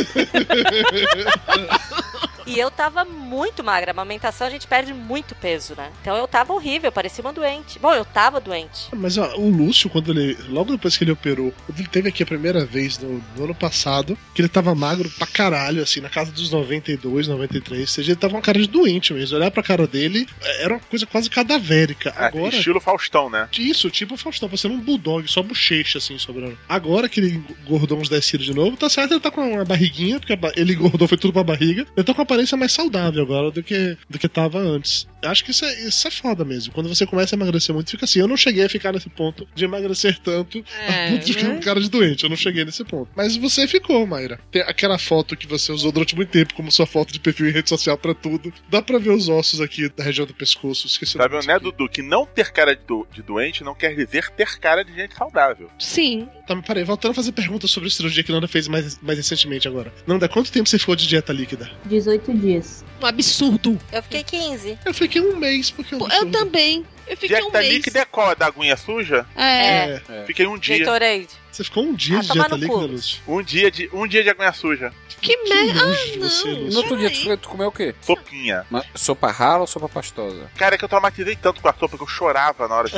E eu tava muito magra. A amamentação a gente perde muito peso, né? Então eu tava horrível, parecia uma doente. Bom, eu tava doente. Mas ó, o Lúcio, quando ele. Logo depois que ele operou, quando ele teve aqui a primeira vez no, no ano passado, que ele tava magro pra caralho, assim, na casa dos 92, 93. Ou seja, ele tava com uma cara de doente mesmo. Olhar pra cara dele era uma coisa quase cadavérica. ah, Agora. estilo Faustão, né? Isso, tipo Faustão, parecendo um bulldog, só bochecha assim sobrando. Agora que ele engordou uns 10 quilos de novo, tá certo, ele tá com uma barriguinha, porque ele engordou, foi tudo pra barriga. Ele tá com uma aparência mais saudável agora do que, do que tava antes. Acho que isso é, isso é foda mesmo. Quando você começa a emagrecer muito, fica assim. Eu não cheguei a ficar nesse ponto de emagrecer tanto É, a ponto de ficar né? com cara de doente. Eu não cheguei nesse ponto. Mas você ficou, Mayra. Tem aquela foto que você usou durante muito tempo como sua foto de perfil em rede social pra tudo. Dá pra ver os ossos aqui da região do pescoço. Esqueci Sabe, né. Dudu? Que não ter cara de, do- de doente não quer dizer ter cara de gente saudável. Sim. Tá, mas peraí, voltando a fazer perguntas sobre a cirurgia que Nanda fez mais, mais recentemente agora. Nanda, quanto tempo você ficou de dieta líquida? 18 dias. Um absurdo. Eu fiquei 15. Eu fiquei um mês, porque eu Pô, não Eu também. Eu fiquei um Dieta mês. líquida é qual? A da aguinha suja? É. É. Fiquei um dia. Gatorade. Você ficou um dia Ah, de dieta líquida. Lúcio? Um dia de, um dia de aguinha suja. Que merda. nojo Ah, você, não. No outro dia, tu, foi- tu comeu o quê? Sopinha. Uma sopa rala ou sopa pastosa? Cara, é que eu traumatizei tanto com a sopa que eu chorava na hora de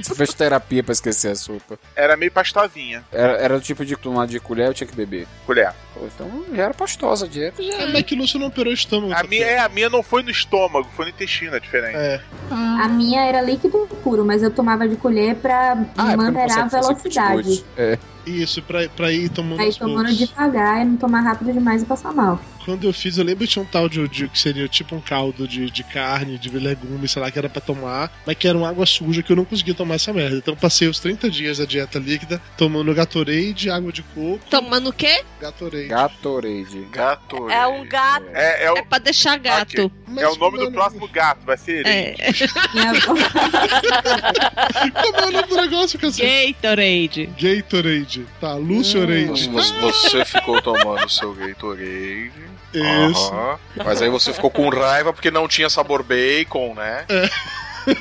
Você *laughs* fez terapia pra esquecer a sopa. Era meio pastosinha. Era, era do tipo de tomar de colher, eu tinha que beber. Colher. Pô, então já era pastosa a dieta. É, mas que Lúcio não operou o estômago. A minha, é, a minha não foi no estômago, foi no intestino, é diferente. É. A minha era líquido puro, mas eu tomava de colher pra Ah, é a fazer velocidade. É. Isso, pra, pra ir tomando Aí tomando poucos. devagar e não tomar rápido demais e passar mal. Quando eu fiz, eu lembro que tinha um tal de, de- que seria tipo um caldo de, de carne, de legumes, sei lá, que era pra tomar, mas que era uma água suja que eu não conseguia tomar essa merda. Então passei os 30 dias da dieta líquida tomando Gatorade, água de coco, Tomando o quê? Gatorade. Gatorade. Gato. É um gato. É, é, o, É pra deixar gato. Mas, é o nome do mano, próximo gato, vai ser ele. É. *laughs* Como é o nome do negócio, cacete? Gatorade. Gatorade. Tá, Lúcio. Você- Você ficou tomando seu Gatorade. Isso. Aham. Mas aí você ficou com raiva porque não tinha sabor bacon, né?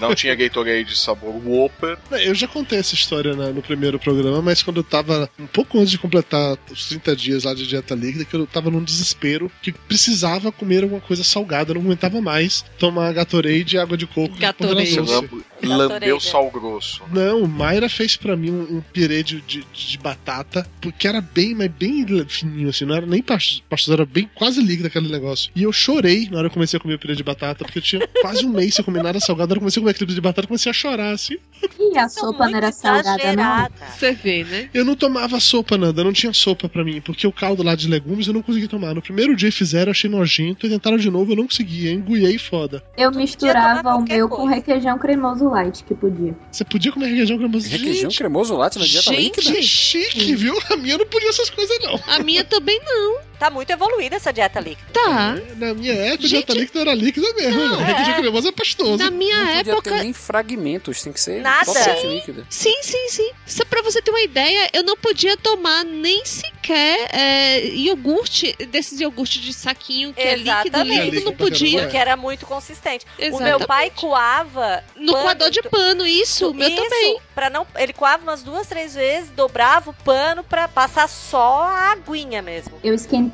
Não tinha Gatorade sabor Whopper. Eu já contei essa história na- no primeiro programa, mas quando eu tava um pouco antes de completar os 30 dias lá de dieta líquida, que eu tava num desespero que precisava comer alguma coisa salgada, eu não aguentava mais tomar Gatorade e água de coco. de Gatorade. *laughs* Lambeu sal grosso. Não, Mayra fez pra mim um, um pirê de, de, de batata, porque era bem, mas bem fininho, assim, não era nem pastoso, pastoso, era bem quase líquido aquele negócio. E eu chorei na hora que eu comecei a comer o pirê de batata, porque eu tinha *laughs* quase um mês sem comer nada salgado, na hora que eu comecei a comer aquele pirê de batata, eu comecei a chorar, assim. E a sopa não era salgada, não? Você vê, né? Eu não tomava sopa, Nanda, não tinha sopa pra mim, porque o caldo lá de legumes eu não consegui tomar. No primeiro dia fizeram, eu achei nojento, e tentaram de novo, eu não conseguia, enguiei foda. Eu misturava o meu com requeijão cremoso light, que podia. Você podia comer requeijão cremoso? Requeijão cremoso latte na dieta Gente, líquida? Chique, viu? A minha não podia essas coisas, não. A minha também não. Tá muito evoluída essa dieta líquida. Tá. Na minha época, Gente- dieta líquida era líquida mesmo. Não, né? Requeijão é. cremoso é pastoso. Na minha Não podia época. ter nem fragmentos, tem que ser Nada. totalmente líquida. Sim, sim, sim. Só pra você ter uma ideia, eu não podia tomar nem sequer é, iogurte, desses iogurtes de saquinho que é líquido, Exatamente. líquido, não É líquido pra podia. Porque era muito consistente. O Exatamente. meu pai coava. No pano- coador de pano, isso, o meu Isso, também. Pra não, ele coava umas duas, três vezes, dobrava o pano pra passar só a aguinha mesmo. Eu esquentava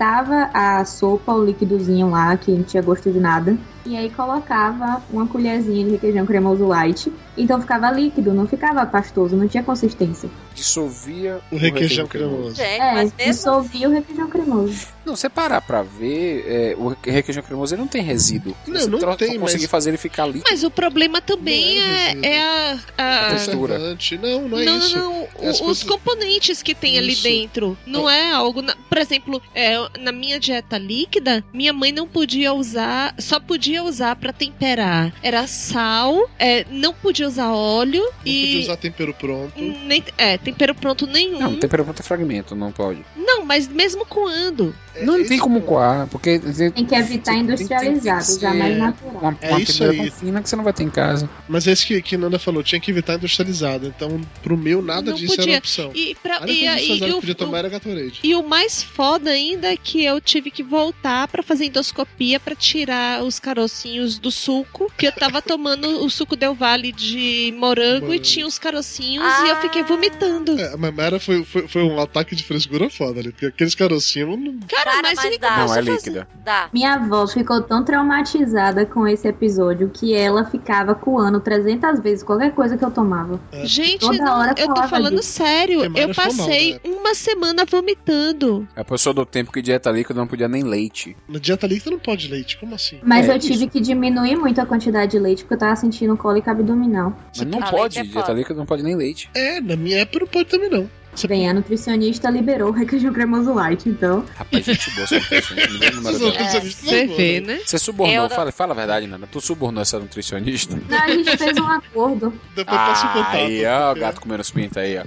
a sopa, o líquidozinho lá, que não tinha gosto de nada. E aí colocava uma colherzinha de requeijão cremoso light. Então ficava líquido, não ficava pastoso, não tinha consistência. Dissolvia O requeijão cremoso. Gente, É, mas mesmo dissolvia o requeijão cremoso. Não, você parar pra ver, é, o requeijão cremoso ele não tem resíduo. Não, você não tem, conseguir mas- fazer ele ficar líquido. Mas o problema também Não é é, é a. a- A textura. Não, não é não, isso. não, É as o- coisas- os componentes que tem ali Isso. dentro. Não é algo. na- por exemplo, é, na minha dieta líquida, minha mãe não podia usar. Só podia usar pra temperar. Era sal, é, não podia usar óleo Não e. podia usar tempero pronto. Nem, é, tempero pronto nenhum. Não, Não, tempero pronto é fragmento, não pode. mas mesmo coando. não esse tem como ponto. coar, porque tem, Tem que evitar industrializado, tem jamais ser natural. uma, É uma isso aí. fina que você não vai ter em casa. Mas é isso que, que Nanda falou, tinha que evitar industrializado. Então, pro meu, nada Não disso era podia. opção. E, pra, e, industrializada que o- podia tomar o- era Gatorade. E o mais foda ainda é que eu tive que voltar pra fazer endoscopia pra tirar os carocinhos do suco, que eu tava tomando o suco Del Vale de morango e Morango. tinha os carocinhos Ah. e eu fiquei vomitando. É, mas Mara foi, foi, foi um ataque de frescura foda ali, porque aqueles carocinhos não. Cara, Cara, mas, mas dá. não, é líquida. Dá. Minha avó ficou tão traumatizada com esse episódio que ela ficava coando 300 vezes qualquer coisa que eu tomava. Gente, Toda não, hora eu tô falando disso. sério. Eu foi mal, passei né? uma semana vomitando. A pessoa do tempo que dieta líquida não podia nem leite. Na dieta líquida não pode leite, como assim? Mas É, eu tive que diminuir muito a quantidade de leite porque eu tava sentindo cólica abdominal. Mas não Ah, pode, é dieta foda. líquida não pode nem leite. É, na minha época não pode também não. Você Bem, a nutricionista liberou o requeijão cremoso light, então. Rapaz, gente boa, essa nutricionista, Você vê, vão, né? Você subornou, fala, fala a verdade, Nana. Tu subornou essa nutricionista? Não, a gente fez um acordo. Depois passo contato. aí, ó, o gato comendo os pintos aí, ó.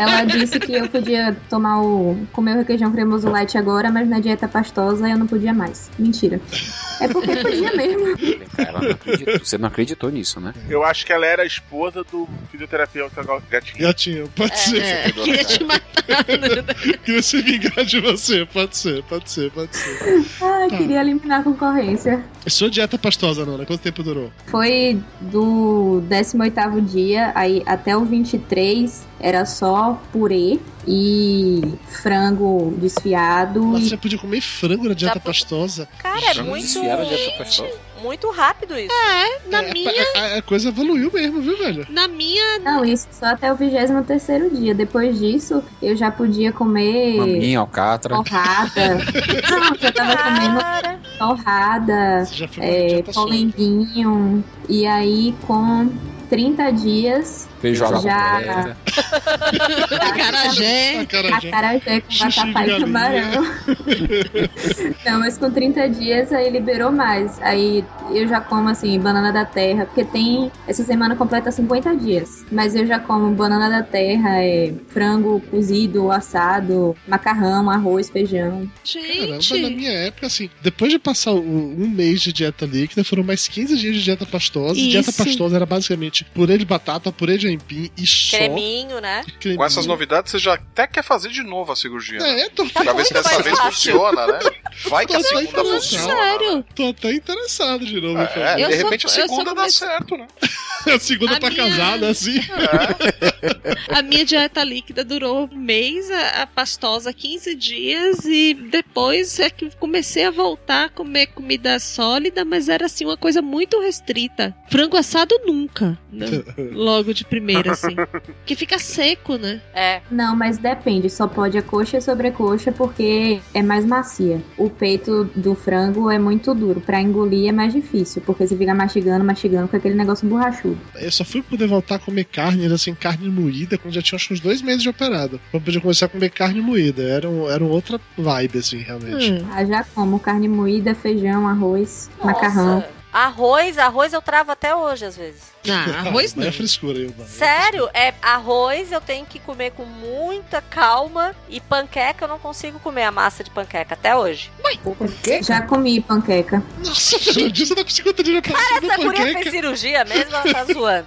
Ela disse que eu podia tomar o. comer o requeijão cremoso light agora, mas na dieta pastosa eu não podia mais. Mentira. É porque podia mesmo. Ela não acreditou. Você não acreditou nisso, né? Eu acho que ela era a esposa do fisioterapeuta gatinho. Gatinho, pode ser. É, queria te matar. né? Queria se vingar de você, pode ser, pode ser, pode ser. Ah, queria eliminar a concorrência. Sua dieta pastosa, Nona, quanto tempo durou? Foi do 18º dia aí até o 23 era só purê e frango desfiado Mas e você podia comer frango na dieta Já- pastosa? Cara, é Frango muito, desfiado, dieta pastosa. Muito rápido isso. É, na É, minha. a, a coisa evoluiu mesmo, viu, velho? Na minha. Não, isso só até o 23º dia. Depois disso, eu já podia comer Maminha, alcatra. torrada. *laughs* Não, eu tava comendo torrada, já é, polenguinho. E aí, com 30 dias, Feijoada Já. completa. *laughs* Acarajé. Acarajé. acarajé com vatapá e camarão. *laughs* Não, mas com 30 dias aí liberou mais. Aí eu já como assim, banana da terra, porque tem. Essa semana completa 50 dias. Mas eu já como banana da terra, é, frango cozido, assado, macarrão, arroz, feijão. Caramba, na Gente. minha época, assim, depois de passar o- um mês de dieta líquida, foram mais 15 dias de dieta pastosa. E dieta Isso. pastosa era basicamente purê de batata, purê de Genpim e só. Creminho, né? Com essas novidades, você já até quer fazer de novo a cirurgia. né? É, tô Pra ver se dessa vez fácil. funciona, né? Vai que a até segunda funciona. Sério? Tô até interessado de novo. É, cara. de Eu sou- repente a segunda dá comece- certo, né? *laughs* A segunda A tá minha- casada, assim. *laughs* A minha dieta líquida durou um mês, a, a pastosa 15 dias e depois é que comecei a voltar a comer comida sólida, mas era assim uma coisa muito restrita. Frango assado nunca, né? *laughs* logo de primeira assim, *laughs* que fica seco, né? É. Não, mas depende. Só pode a coxa e sobrecoxa porque é mais macia. O peito do frango é muito duro. Pra engolir é mais difícil, porque você fica mastigando, mastigando com aquele negócio borrachudo. Eu só fui poder voltar a comer carne, assim, carne moída, quando já tinha acho, uns dois meses de operado. Pra poder começar a comer carne moída. Era, um, era outra vibe, assim, realmente. Hum. Ah, já como carne moída, feijão, arroz, macarrão. Nossa. Arroz, arroz eu travo até hoje, às vezes. Ah, *laughs* arroz Mas não. é frescura aí. Sério, é arroz eu tenho que comer com muita calma e panqueca eu não consigo comer a massa de panqueca até hoje. Já comi panqueca. Nossa, Jurandir, você tá com 50 dias de Cara, essa guria fez cirurgia mesmo, ela tá zoando.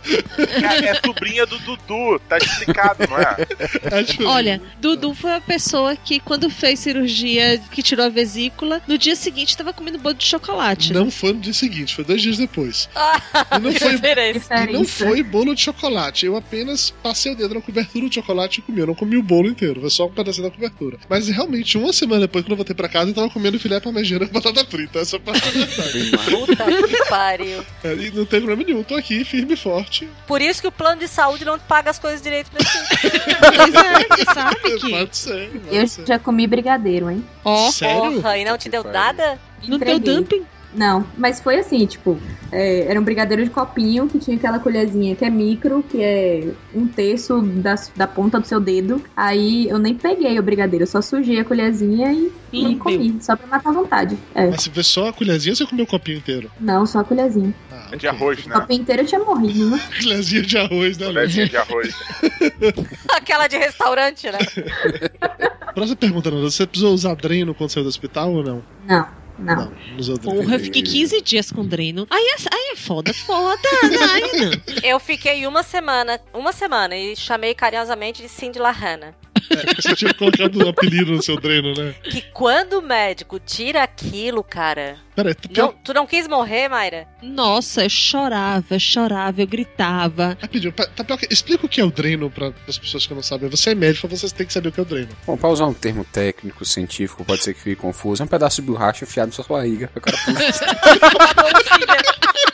Cara, *laughs* é sobrinha do Dudu, tá explicado, não é? Acho- Olha, Dudu foi a pessoa que, quando fez cirurgia, que tirou a vesícula, no dia seguinte tava comendo bolo de chocolate. Não foi no dia seguinte, foi dois dias depois. Ah, *laughs* E não foi, referência. e não foi bolo de chocolate. Eu apenas passei o dedo na cobertura de chocolate e comi. Eu não comi o bolo inteiro, foi só um pedacinho da cobertura. Mas realmente, uma semana depois, quando eu voltei pra casa, eu tava comendo filé parmegiana com batata frita. Essa parte é verdade. Puta que pariu. É, E não tem problema nenhum, tô aqui, firme e forte. Por isso que o plano de saúde não paga as coisas direito pra *laughs* é, você sabe que. Pode ser, pode Eu ser. já comi brigadeiro, hein? Ó, Sério? Porra, e não te deu nada? não deu dumping? Não, mas foi assim, tipo, é, era um brigadeiro de copinho que tinha aquela colherzinha que é micro, que é um terço da, da ponta do seu dedo. Aí eu nem peguei o brigadeiro, eu só sujei a colherzinha e, e Lambeu. comi, só pra matar a vontade. É, Mas se vê só a colherzinha, você comeu o copinho inteiro. não, só a colherzinha. Ah, É de arroz, O né? copinho inteiro eu tinha morrido, né? *laughs* Colherzinha de arroz, né? Colherzinha de arroz. *laughs* Aquela de restaurante, né? *laughs* Próxima pergunta, Nanda. Você precisou usar dreno quando saiu do hospital ou não? Não, não. Não, usou dreno. Porra, eu fiquei 15 dias com dreno. Aí é, aí é foda, foda. *laughs* Aí não. Eu fiquei uma semana, uma semana, e chamei carinhosamente de Cindy Lahana. É, *laughs* você tinha colocado um apelido no seu dreno, né? Que quando o médico tira aquilo, cara. Peraí, tá pior. Não, tu não quis morrer, Mayra? Nossa, eu chorava, eu chorava, eu gritava. Rapidinho, Tapioca, explica o que é o dreno para as pessoas que não sabem. Você é médico, vocês têm que saber o que é o dreno. Bom, pra usar um termo técnico, científico, pode ser que fique confuso. É um pedaço de borracha enfiado na sua barriga. O cara. *laughs*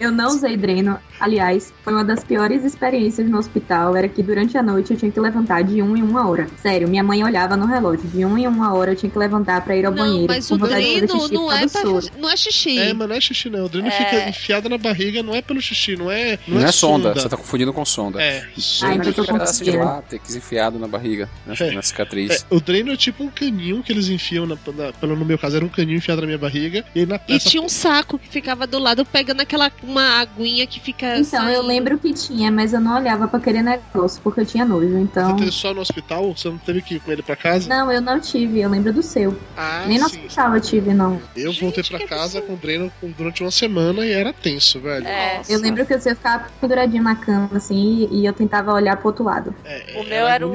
Eu não usei dreno. Aliás, foi uma das piores experiências no hospital. Era que durante a noite eu tinha que levantar de um em uma hora. Sério, minha mãe olhava no relógio. De um em uma hora eu tinha que levantar pra ir ao Não, banheiro. mas o dreno não é, pra, não é xixi. É, mas não é xixi, não. O dreno É. fica enfiado na barriga, não é pelo xixi, não é. Não, é sonda, você tá confundindo com sonda. É, Ai, sonda. mas eu tô um pedaço de confundindo. látex enfiado na barriga, né, É. na cicatriz. É, o dreno é tipo um caninho que eles enfiam, na, na- pelo no meu caso, era um caninho enfiado na minha barriga. E, na, E essa- tinha um saco que ficava do lado pegando aquela uma aguinha que fica. Então, eu saindo. lembro que tinha, mas eu não olhava pra aquele negócio, porque eu tinha nojo. Então. Você teve só no hospital? Você não teve que ir com ele pra casa? Não, eu não tive, eu lembro do seu. Ah, Nem no sim. hospital eu tive, não. Eu voltei pra casa com o dreno durante uma semana e era tenso, velho. É. Eu lembro que seu ficava penduradinho na cama, assim, e, e eu tentava olhar pro outro lado. É, O meu era um-.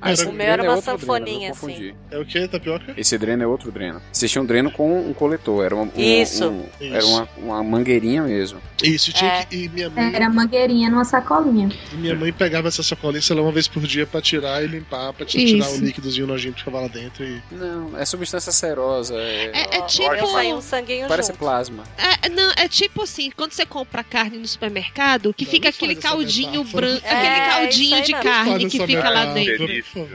Ah, o meu era dreno uma outro sanfoninha, dreno, eu confundi. É o que, tapioca? Esse dreno é outro dreno. Vocês tinham um dreno com um coletor, era uma, um- Isso. um- Isso. era uma, uma mangueirinha mesmo. Isso, tinha É. que. E minha mãe, Era mangueirinha numa sacolinha. e minha mãe pegava essa sacolinha, sei lá, uma vez por dia pra tirar e limpar, pra tirar Isso. o líquidozinho nojento que ficava lá dentro. E... Não, é substância serosa, é, É, é tipo. Um sanguinho parece junto. plasma. É, não, é tipo assim, quando você compra carne no supermercado, que Não, fica não faz aquele caldinho branco, É, aquele caldinho de carne que fica lá dentro.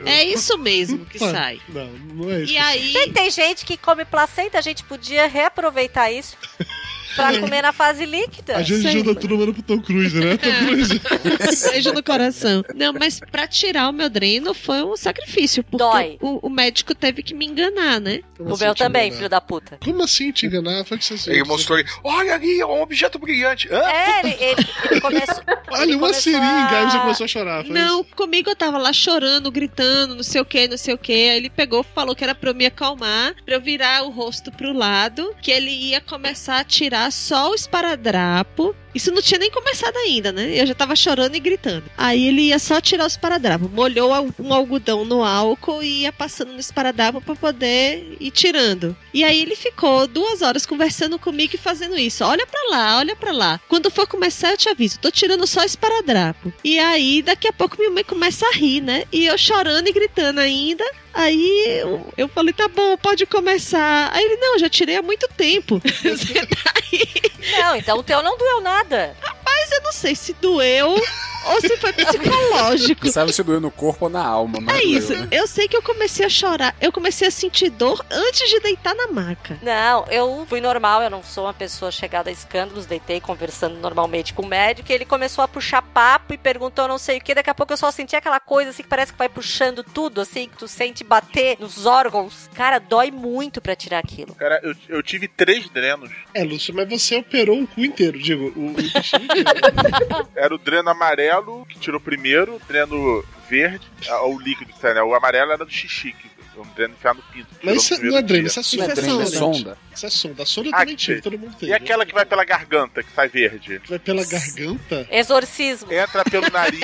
É isso mesmo que sai. Não, não é isso. E aí. Gente, tem gente que come placenta, a gente podia reaproveitar isso *laughs* pra comer na fase líquida. A gente sei. ajuda todo mundo pro Tom Cruise, né? Tom Cruise. *laughs* Beijo no coração. Não, mas pra tirar o meu dreno foi um sacrifício. Porque Dói. O, o médico teve que me enganar, né? Como O assim meu também, enganar? filho da puta. Como assim te enganar? Foi que você Ele mostrou ele, olha ali, é um objeto brilhante. Hã? É, ele, ele, ele começou. *laughs* Olha, ele uma começou seringa. Aí você a- começou a chorar. Foi Não, isso? comigo eu tava lá chorando, gritando, não sei o que, não sei o que. Aí ele pegou, falou que era pra eu me acalmar, pra eu virar o rosto pro lado, que ele ia começar a tirar tirar só o esparadrapo. Isso não tinha nem começado ainda, né? Eu já tava chorando e gritando. Aí ele ia só tirar o esparadrapo. Molhou um algodão no álcool e ia passando no esparadrapo pra poder ir tirando. E aí ele ficou duas horas conversando comigo e fazendo isso. Olha pra lá, olha pra lá. Quando for começar, eu te aviso. Tô tirando só esparadrapo. E aí, daqui a pouco, minha mãe começa a rir, né? E eu chorando e gritando ainda. Aí eu, eu falei, tá bom, pode começar. Aí ele, não, já tirei há muito tempo. *laughs* *laughs* Você tá aí. Não, então o teu não doeu nada. Rapaz, eu não sei se doeu *laughs* ou se foi psicológico. Você sabe se doeu no corpo ou na alma, mas É doeu, isso, né? eu sei que eu comecei a chorar, eu comecei a sentir dor antes de deitar na maca. Não, eu fui normal, eu não sou uma pessoa chegada a escândalos, deitei conversando normalmente com o médico, e ele começou a puxar papo e perguntou não sei o que, daqui a pouco eu só senti aquela coisa assim que parece que vai puxando tudo, assim, que tu sente bater nos órgãos. Cara, dói muito pra tirar aquilo. Cara, eu, eu tive três drenos. É, Lúcio, mas você operou o cu inteiro, digo, o, o inteiro. *laughs* Era o dreno amarelo, que tirou primeiro, o dreno verde, ah, o líquido, que sai, né? O amarelo era do xixi, que é um dreno enfiado no pinto. Mas isso não é dreno, isso é Não é sonda. dreno, é sonda. Isso é sonda. A sonda Ah, também tira, todo mundo tem. E aquela que vai pela garganta, que sai verde? Que vai pela garganta? Exorcismo. Entra pelo nariz.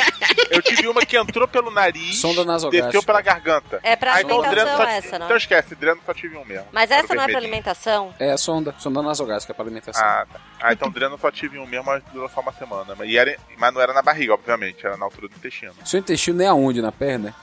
Eu tive uma que entrou pelo nariz, Sonda nasogástrica. desceu pela garganta. É pra Ah, então o dreno alimentação só, essa, não? Então esquece, dreno só tive um mesmo. Mas essa não é pra alimentação? É a sonda, sonda nasogástrica para alimentação. Ah, tá. Ah, então dreno só tive um mesmo, mas durou só uma semana. Mas, e era, mas não era na barriga, obviamente, era na altura do intestino. Seu intestino é aonde? Na perna?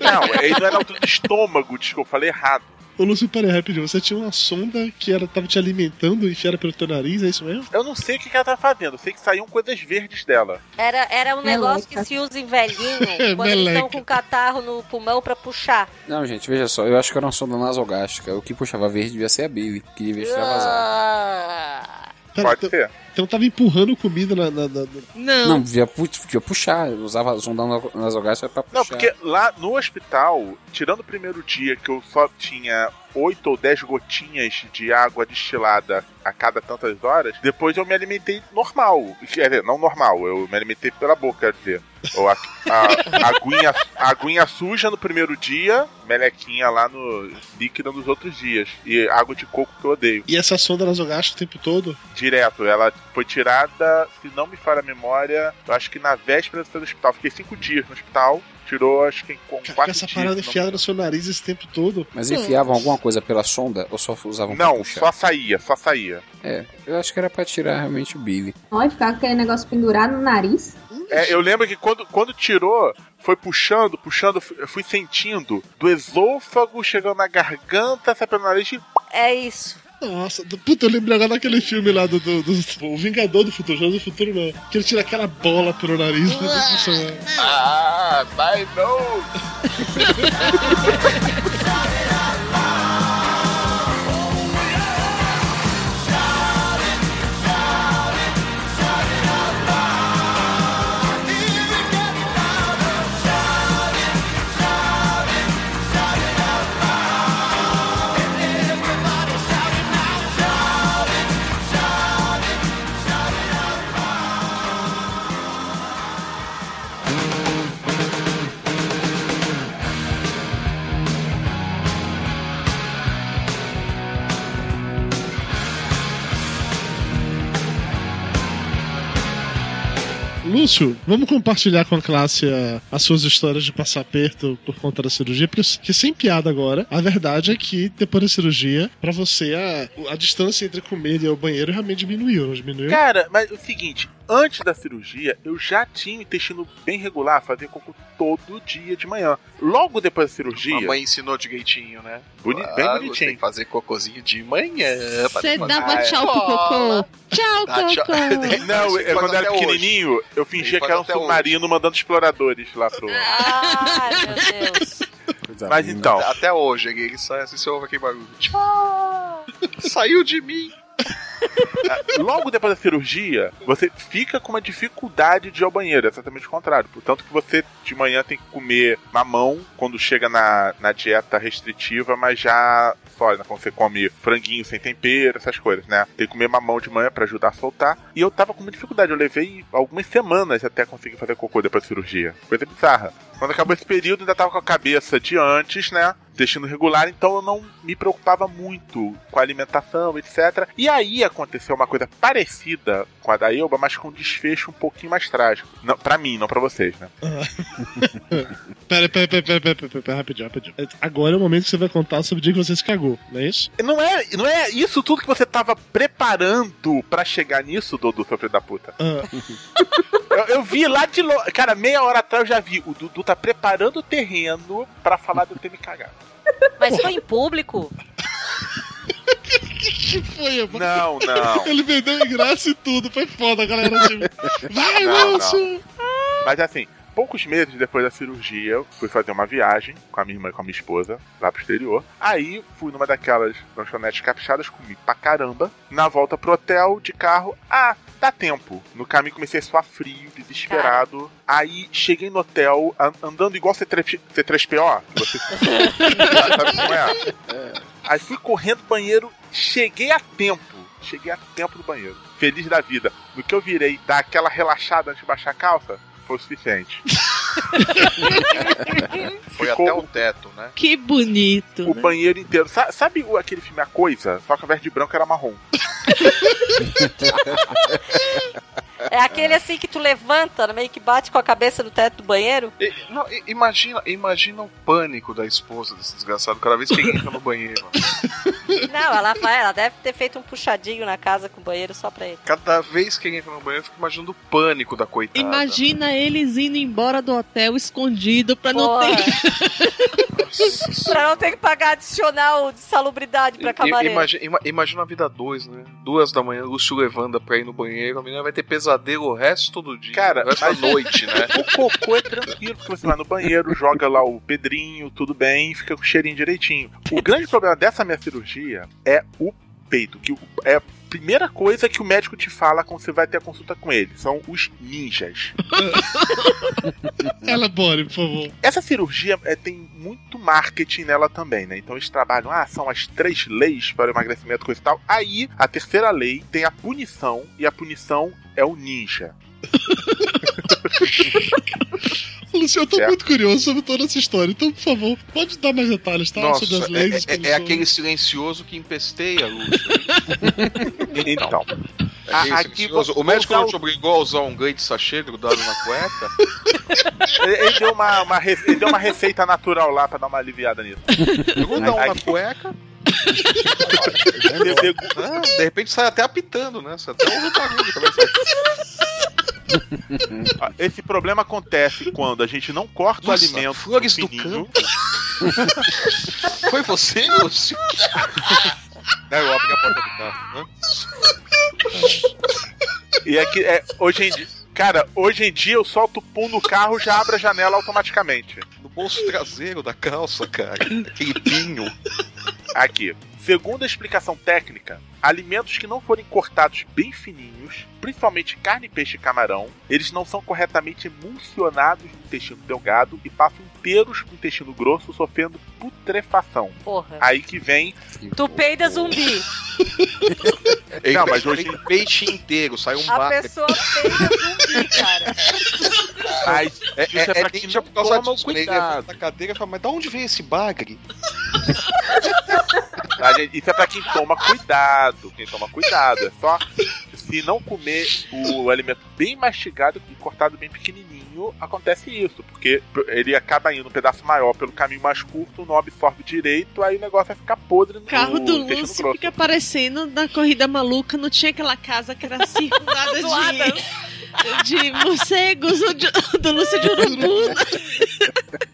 Não, ele não era na altura do estômago, desculpa, eu falei errado. Ô, Lúcio, peraí, rapidinho. Você tinha uma sonda que era, tava te alimentando e enfiada pelo teu nariz, é isso mesmo? Eu não sei o que, que ela tá fazendo, eu sei que saíam coisas verdes dela. Era, era um negócio que se usa em velhinho, *laughs* quando eles estão com catarro no pulmão pra puxar. Não, gente, veja só, eu acho que era uma sonda nasogástrica. O que puxava verde devia ser a Billy, que devia estar vazado. Ah. Pode então, ser. Então tava empurrando comida na. na- na- Não. Não, devia, pu- devia puxar, eu usava a sonda na- nasogástrica pra puxar. Não, porque lá no hospital, tirando o primeiro dia que eu só tinha 8 ou 10 gotinhas de água destilada a cada tantas horas, depois eu me alimentei normal. Quer dizer, não normal, eu me alimentei pela boca, quer dizer. Ou a, a, a aguinha, a aguinha suja no primeiro dia, melequinha lá no líquida nos outros dias. E água de coco que eu odeio. E essa sonda nasogástrica o tempo todo? Direto. Ela foi tirada, se não me falha a memória, eu acho que na véspera do hospital. Fiquei cinco dias no hospital. Tirou, acho que com Com quatro essa dias. parada se não- enfiada no seu nariz esse tempo todo. Mas enfiavam alguma coisa pela sonda ou só usavam pra Não, puxar? só saía, só saía. É, eu acho que era pra tirar realmente o Billy. Ficar com aquele negócio pendurado no nariz. É, eu lembro que quando, quando tirou, foi puxando, puxando, eu fui sentindo do esôfago chegando na garganta, sai pelo nariz e É isso. Nossa, do- puta, eu lembrei agora daquele filme lá do, do, do- O Vingador do Futuro, Jogo do Futuro não. Que ele tira aquela bola pelo nariz. do. Ah, vai não! *laughs* Lúcio, vamos compartilhar com a classe a- as suas histórias de passar aperto por conta da cirurgia, porque, que sem piada agora, a verdade é que depois da cirurgia, pra você, a, a distância entre comer e ao banheiro realmente diminuiu, não diminuiu? Cara, mas o seguinte, antes da cirurgia, eu já tinha o intestino bem regular, fazia cocô todo dia de manhã. Logo depois da cirurgia. Mamãe ensinou direitinho, né? Boni- Ah, bem você bonitinho. Tem que fazer cocôzinho de manhã. Você dava Ah, tchau pro cocô. Tchau, Dá tchau. cocô. *laughs* Não, Ele eu, quando eu era até hoje. pequenininho, eu fingia Ele que era um submarino mandando exploradores lá pro. Ai, meu *laughs* Deus. Coisa Mas então, Até hoje, ele assim, você ouve aquele barulho. Tchau! Saiu de mim! Logo depois da cirurgia, você fica com uma dificuldade de ir ao banheiro, é exatamente o contrário. Portanto que você de manhã tem que comer mamão quando chega na, na dieta restritiva, mas já sólida, quando você come franguinho sem tempero, essas coisas, né? Tem que comer mamão de manhã pra ajudar a soltar. E eu tava com uma dificuldade, eu levei algumas semanas até conseguir fazer cocô depois da cirurgia. Coisa bizarra. Quando acabou esse período, ainda tava com a cabeça de antes, né? intestino regular, então eu não me preocupava muito com a alimentação, etc. E aí aconteceu uma coisa parecida com a da Elba, mas com um desfecho um pouquinho mais trágico. Não, pra mim, não pra vocês, né? *laughs* Pera, pera, pera, pera, pera, pera, pera, rapidinho, rapidinho. Agora é o momento que você vai contar sobre o dia que você se cagou, não é isso? Não é, não é isso tudo que você tava preparando pra chegar nisso, Dudu, seu filho da puta. Ah. *laughs* Eu, eu vi lá de longe. Cara, meia hora atrás eu já vi. O Dudu tá preparando o terreno pra falar de eu ter me cagado. Mas foi em público? *laughs* que foi, mano? Não, *laughs* não. Ele vendeu ingresso e tudo, foi foda, galera. *laughs* Vai, Não, Lúcio! Mas assim, poucos meses depois da cirurgia, eu fui fazer uma viagem com a minha irmã e com a minha esposa lá pro exterior. Aí fui numa daquelas lanchonetes caprichadas, comi pra caramba. Na volta pro hotel, de carro, ah, dá tempo. No caminho comecei a suar frio, desesperado. Aí cheguei no hotel, an- andando igual C3, C3PO. Você *laughs* sabe como é? Aí fui correndo pro banheiro, cheguei a tempo. Cheguei a tempo no banheiro. Feliz da vida. No que eu virei, dar aquela relaxada antes de baixar a calça, foi o suficiente. *laughs* Foi Ficou até o teto, né? Que bonito. O banheiro inteiro. Sa- sabe aquele filme A Coisa? Só que ao invés de branco era marrom. *laughs* É aquele assim que tu levanta, meio que bate com a cabeça no teto do banheiro? E- não, imagina, imagina o pânico da esposa desse desgraçado cada vez que ele entra no banheiro. *laughs* Não, ela vai, ela deve ter feito um puxadinho na casa com o banheiro só pra ele. Cada vez que ele entra no banheiro, eu fico imaginando o pânico da coitada. Imagina eles indo embora do hotel escondido pra não Porra. ter. *laughs* pra não ter que pagar adicional de salubridade pra camareiro. Imagina, ima- imagina a vida dois, né? Duas da manhã, Lúcio levanta pra ir no banheiro, a menina vai ter pesadelo o resto do dia, Cara, o resto mas- da noite, né? O cocô é tranquilo, porque você vai no banheiro, joga lá o pedrinho, tudo bem, fica com o cheirinho direitinho. O grande problema dessa minha cirurgia é o peito, que é a primeira coisa que o médico te fala quando você vai ter a consulta com ele. São os ninjas. Elabore, por favor. Essa cirurgia é, tem muito marketing nela também, né? Então eles trabalham, ah, são as três leis para o emagrecimento, coisa e tal. Aí, a terceira lei tem a punição, e a punição é o ninja. *laughs* Lúcio, eu tô Certo. muito curioso sobre toda essa história, então, por favor, pode dar mais detalhes, tá? Nossa, sobre as é, leis. é- é punições. aquele silencioso que empesteia, Lúcio. *laughs* Então. É aquele Aqui O médico não te obrigou a usar um ganho de sachê grudado na cueca? *laughs* Ele, ele deu uma, uma ele deu uma receita natural lá pra dar uma aliviada nisso. Gruda um Aí- na cueca. Ah, de repente sai até apitando, né? Sai até um barulho também. *laughs* Esse problema acontece quando a gente não corta Nossa, o alimento flores do fininho. Foi você, Lúcio? Não, eu abri a porta do carro. né? E é que é, hoje em dia. Cara, hoje em dia eu solto o pum no carro já abre a janela automaticamente. No bolso traseiro da calça, cara. Aquele pinho. Aqui. Segundo a explicação técnica, alimentos que não forem cortados bem fininhos, principalmente carne, peixe e camarão, eles não são corretamente emulsionados no intestino delgado e passam inteiros pro intestino grosso sofrendo putrefação. Porra. Aí que vem. Tu peida zumbi. Não, mas hoje- peixe inteiro, sai um A pessoa peida zumbi, cara. Mas É, isso é, é, é, pra quem já não por causa toma disso, né? Cuidado. cadeira fala, mas da onde vem esse bagre? Isso é pra quem toma cuidado. Quem toma cuidado. É só se não comer o alimento bem mastigado e cortado bem pequenininho, acontece isso. Porque ele acaba indo um pedaço maior pelo caminho mais curto, não absorve direito, aí o negócio vai ficar podre no O carro do Lúcio fica parecendo na corrida maluca, não tinha aquela casa que era circundada *laughs* de, de morcegos, *laughs* do Lúcio de Urubu.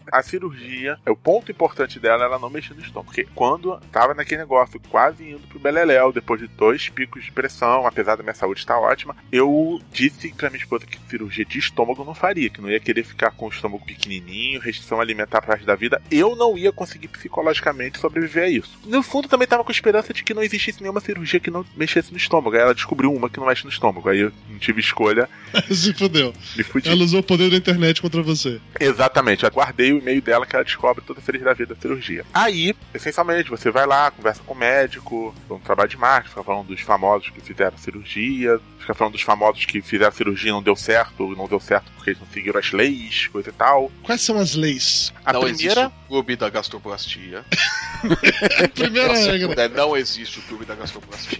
*laughs* A cirurgia, o ponto importante dela é ela não mexer no estômago. Porque quando tava naquele negócio, quase indo pro Beleléu, depois de dois picos de pressão, apesar da minha saúde estar ótima, eu disse pra minha esposa que cirurgia de estômago não faria, que não ia querer ficar com o estômago pequenininho, restrição alimentar pro resto da vida. Eu não ia conseguir psicologicamente sobreviver a isso. No fundo, também tava com esperança de que não existisse nenhuma cirurgia que não mexesse no estômago. Aí ela descobriu uma que não mexe no estômago. Aí eu não tive escolha, *laughs* Se fudeu. me fudi. Ela usou o poder da internet contra você. Exatamente, eu guardei e-mail dela que ela descobre toda feliz da vida da cirurgia. Aí, essencialmente, você vai lá, conversa com o médico, um trabalho de marketing, fica falando dos famosos que fizeram cirurgia, fica falando dos famosos que fizeram cirurgia e não deu certo, não deu certo porque eles não seguiram as leis, coisa e tal. Quais são as leis? A não primeira. existe o clube da gastroplastia. *laughs* Primeira a regra. segunda é não existe o clube da gastroplastia.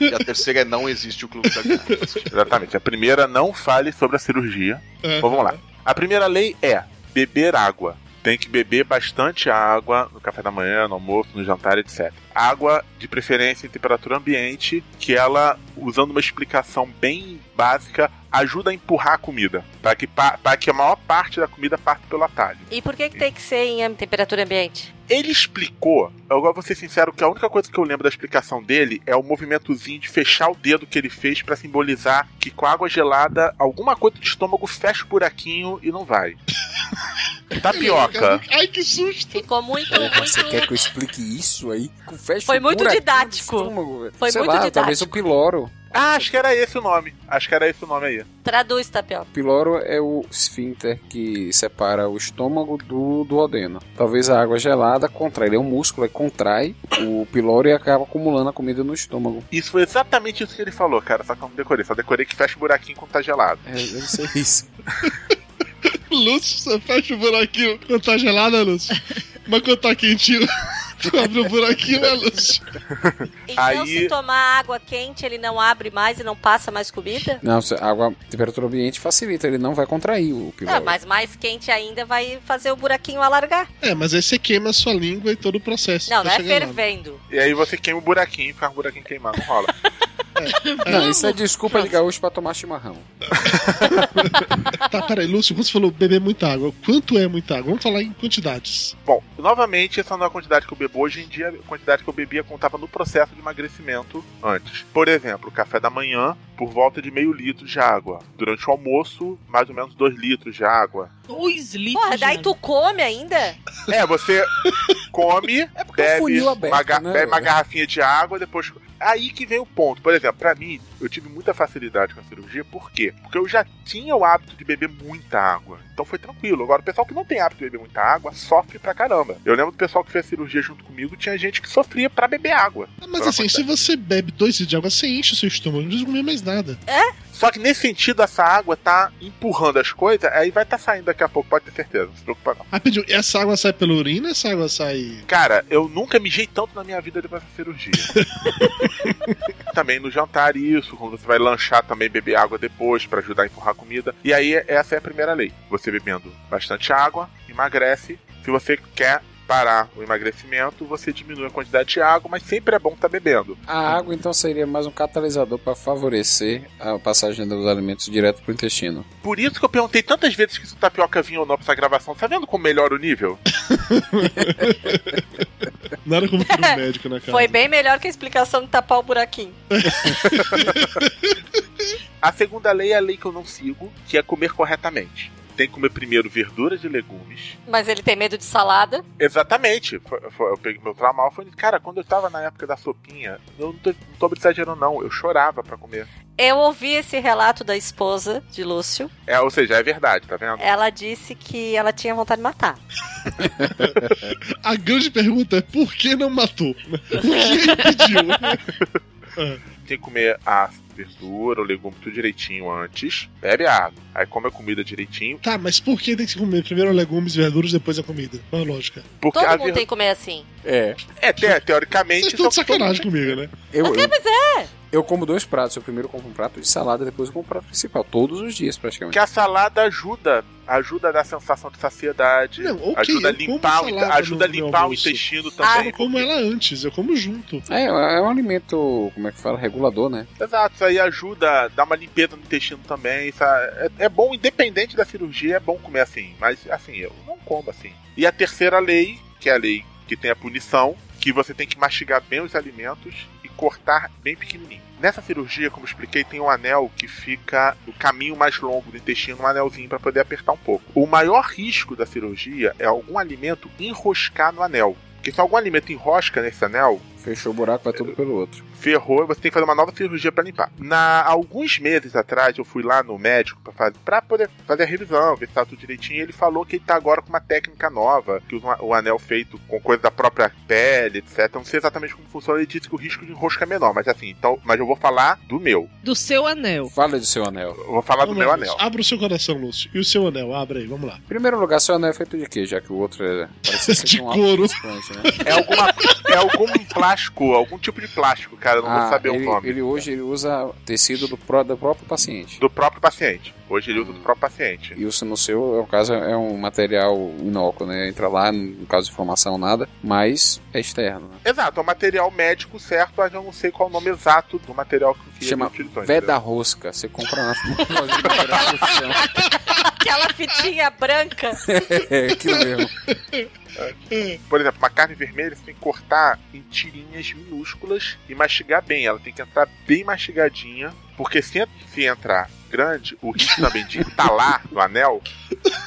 e a terceira é não existe o clube da gastroplastia. Exatamente. A primeira, não fale sobre a cirurgia. Uhum. Então vamos lá. A primeira lei é beber água. Tem que beber bastante água no café da manhã, no almoço, no jantar, etc. Água de preferência em temperatura ambiente, que ela, usando uma explicação bem básica, ajuda a empurrar a comida, para que, para que a maior parte da comida passe pelo atalho. E por que, que tem que ser em temperatura ambiente? Ele explicou, eu agora vou ser sincero que a única coisa que eu lembro da explicação dele é o movimentozinho de fechar o dedo que ele fez pra simbolizar que com água gelada alguma coisa do estômago fecha o buraquinho e não vai. *laughs* Tapioca. Ai, que susto! Ficou muito, Você muito. quer que eu explique isso aí? Com fecha Foi o muito didático. do estômago. Foi Sei muito lá, didático. talvez o piloro. Ah, acho que era esse o nome. Acho que era esse o nome aí. Traduz, Tapioca. Piloro é o esfíncter que separa o estômago do duodeno. Talvez a água gelada contrai, ele é um músculo, aí contrai o piloro e acaba acumulando a comida no estômago. Isso foi exatamente isso que ele falou, cara. Só que eu não decorei. Só decorei que fecha o buraquinho quando tá gelado. É, deve ser isso. *laughs* Lúcio, você fecha o buraquinho quando tá gelada, Lúcio. *laughs* Mas quando tá quentinho, tu *laughs* abre o buraquinho, né, Lúcio? Então, Aí- se tomar água quente, ele não abre mais e não passa mais comida? Não, água, temperatura ambiente facilita, ele não vai contrair o piloro. Ah, mas mais quente ainda vai fazer o buraquinho alargar. É, mas aí você queima a sua língua e todo o processo. Não, pra não é chegar lá. fervendo. E aí você queima o buraquinho e fica com o buraquinho queimado. Não rola. Não, isso é desculpa de gaúcho pra tomar chimarrão. *laughs* Tá, peraí, Lúcio, quando você falou beber muita água, quanto é muita água? Vamos falar em quantidades. Bom, novamente, essa não é a quantidade que eu bebo hoje em dia. A quantidade que eu bebia contava no processo de emagrecimento antes. Por exemplo, café da manhã, por volta de meio litro de água. Durante o almoço, mais ou menos dois litros de água. Dois litros. Porra, daí tu come ainda? É, você *laughs* come, bebe, funil aberto, uma, né, bebe uma velho? garrafinha de água, depois. Aí que vem o ponto. Por exemplo, pra mim, eu tive muita facilidade com a cirurgia. Por quê? Porque eu já tinha o hábito de beber muita água. Então foi tranquilo. Agora, o pessoal que não tem hábito de beber muita água sofre pra caramba. Eu lembro do pessoal que fez a cirurgia junto comigo, tinha gente que sofria pra beber água. Ah, Mas assim, se você bebe dois litros de água, você enche o seu estômago, não precisa comer mais nada. Só que nesse sentido, essa água tá empurrando as coisas, aí vai tá saindo daqui a pouco, pode ter certeza. Não se preocupa não. Rapidinho, essa água sai pela urina ou essa água sai. Cara, eu nunca mijei tanto na minha vida depois dessa cirurgia. *laughs* também no jantar isso, quando você vai lanchar também beber água depois pra ajudar a empurrar a comida. E aí essa é a primeira lei. Você bebendo bastante água, emagrece. Se você quer parar o emagrecimento, você diminui a quantidade de água, mas sempre é bom estar bebendo. A água, então, seria mais um catalisador para favorecer a passagem dos alimentos direto pro intestino. Por isso que eu perguntei tantas vezes que se o tapioca vinha ou não pra essa gravação. Tá vendo como melhora o nível? *laughs* Nada como ter um médico na casa. Foi bem melhor que a explicação de tapar o buraquinho. *laughs* A segunda lei é a lei que eu não sigo, que é comer corretamente. Tem que comer primeiro verduras e legumes. Mas ele tem medo de salada. Exatamente. Foi- foi- eu peguei meu trauma foi cara, quando eu tava na época da sopinha, eu não tô, não tô exagerando não, eu chorava pra comer. Eu ouvi esse relato da esposa de Lúcio. É, ou seja, é verdade, tá vendo? Ela disse que ela tinha vontade de matar. *laughs* A grande pergunta é por que não matou? Por que impediu? *laughs* Tem que comer a verdura, o legume tudo direitinho antes. Bebe água. Aí come a comida direitinho. Tá, mas por que tem que comer primeiro legumes e verduras depois a comida? Qual a lógica? Porque Todo a mundo ver- tem que comer assim. É. É, te- teoricamente. Vocês estão de todo sacanagem mundo- comigo, né? Eu, eu, Mas é. eu como dois pratos. Eu primeiro como um prato de salada, depois eu como um prato principal. Todos os dias, praticamente. Que a salada ajuda. Ajuda a dar sensação de saciedade. Não, ok, ajuda a eu limpar, o, ajuda a no limpar o intestino Ah, eu também. não como ela antes, eu como junto. É, é um alimento, como é que fala? Regulador, né? Exato, isso aí ajuda dar uma limpeza no intestino também. Isso é, é bom, independente da cirurgia, é bom comer assim. Mas assim, eu não como assim. E a terceira lei, que é a lei que tem a punição, que você tem que mastigar bem os alimentos e cortar bem pequenininho. Nessa cirurgia, como expliquei, tem um anel que fica no caminho mais longo do intestino, um anelzinho para poder apertar um pouco. O maior risco da cirurgia é algum alimento enroscar no anel. Porque se algum alimento enrosca nesse anel, Fechou o buraco, vai tudo pelo outro. ferrou, você tem que fazer uma nova cirurgia pra limpar. Na alguns meses atrás eu fui lá no médico para fazer para poder fazer a revisão, ver se tá tudo direitinho, e ele falou que ele tá agora com uma técnica nova, que usa o anel feito com coisa da própria pele, etc. Eu não sei exatamente como funciona, ele disse que o risco de enrosco é menor, mas assim, então, mas eu vou falar do meu. Do seu anel. Fala do seu anel. Eu vou falar do Vamos meu lá, anel. Lúcio. Abra o seu coração, Lúcio. E o seu anel? Abre aí, vamos lá. Em primeiro lugar, seu anel é feito de quê? Já que o outro é. Parece ser *laughs* De um couro. né? É alguma é algum plástico, algum tipo de plástico, cara, não vou Ah, saber ele, o nome. ele hoje ele usa tecido do, pró- do próprio paciente. Do próprio paciente. Hoje ele usa do próprio paciente. E isso no seu, no caso, é um material inócuo, né? Entra lá, no caso de inflamação, nada, mas é externo. Né? Exato, é um material médico certo, mas eu não sei qual é o nome exato do material que Chama utilizou. Veda Rosca. Você compra na. *laughs* Aquela fitinha branca. É, aquilo mesmo. Por exemplo, uma carne vermelha você tem que cortar em tirinhas minúsculas e mastigar bem. Ela tem que entrar bem mastigadinha, porque se, se entrar grande, o risco também de entalar no anel,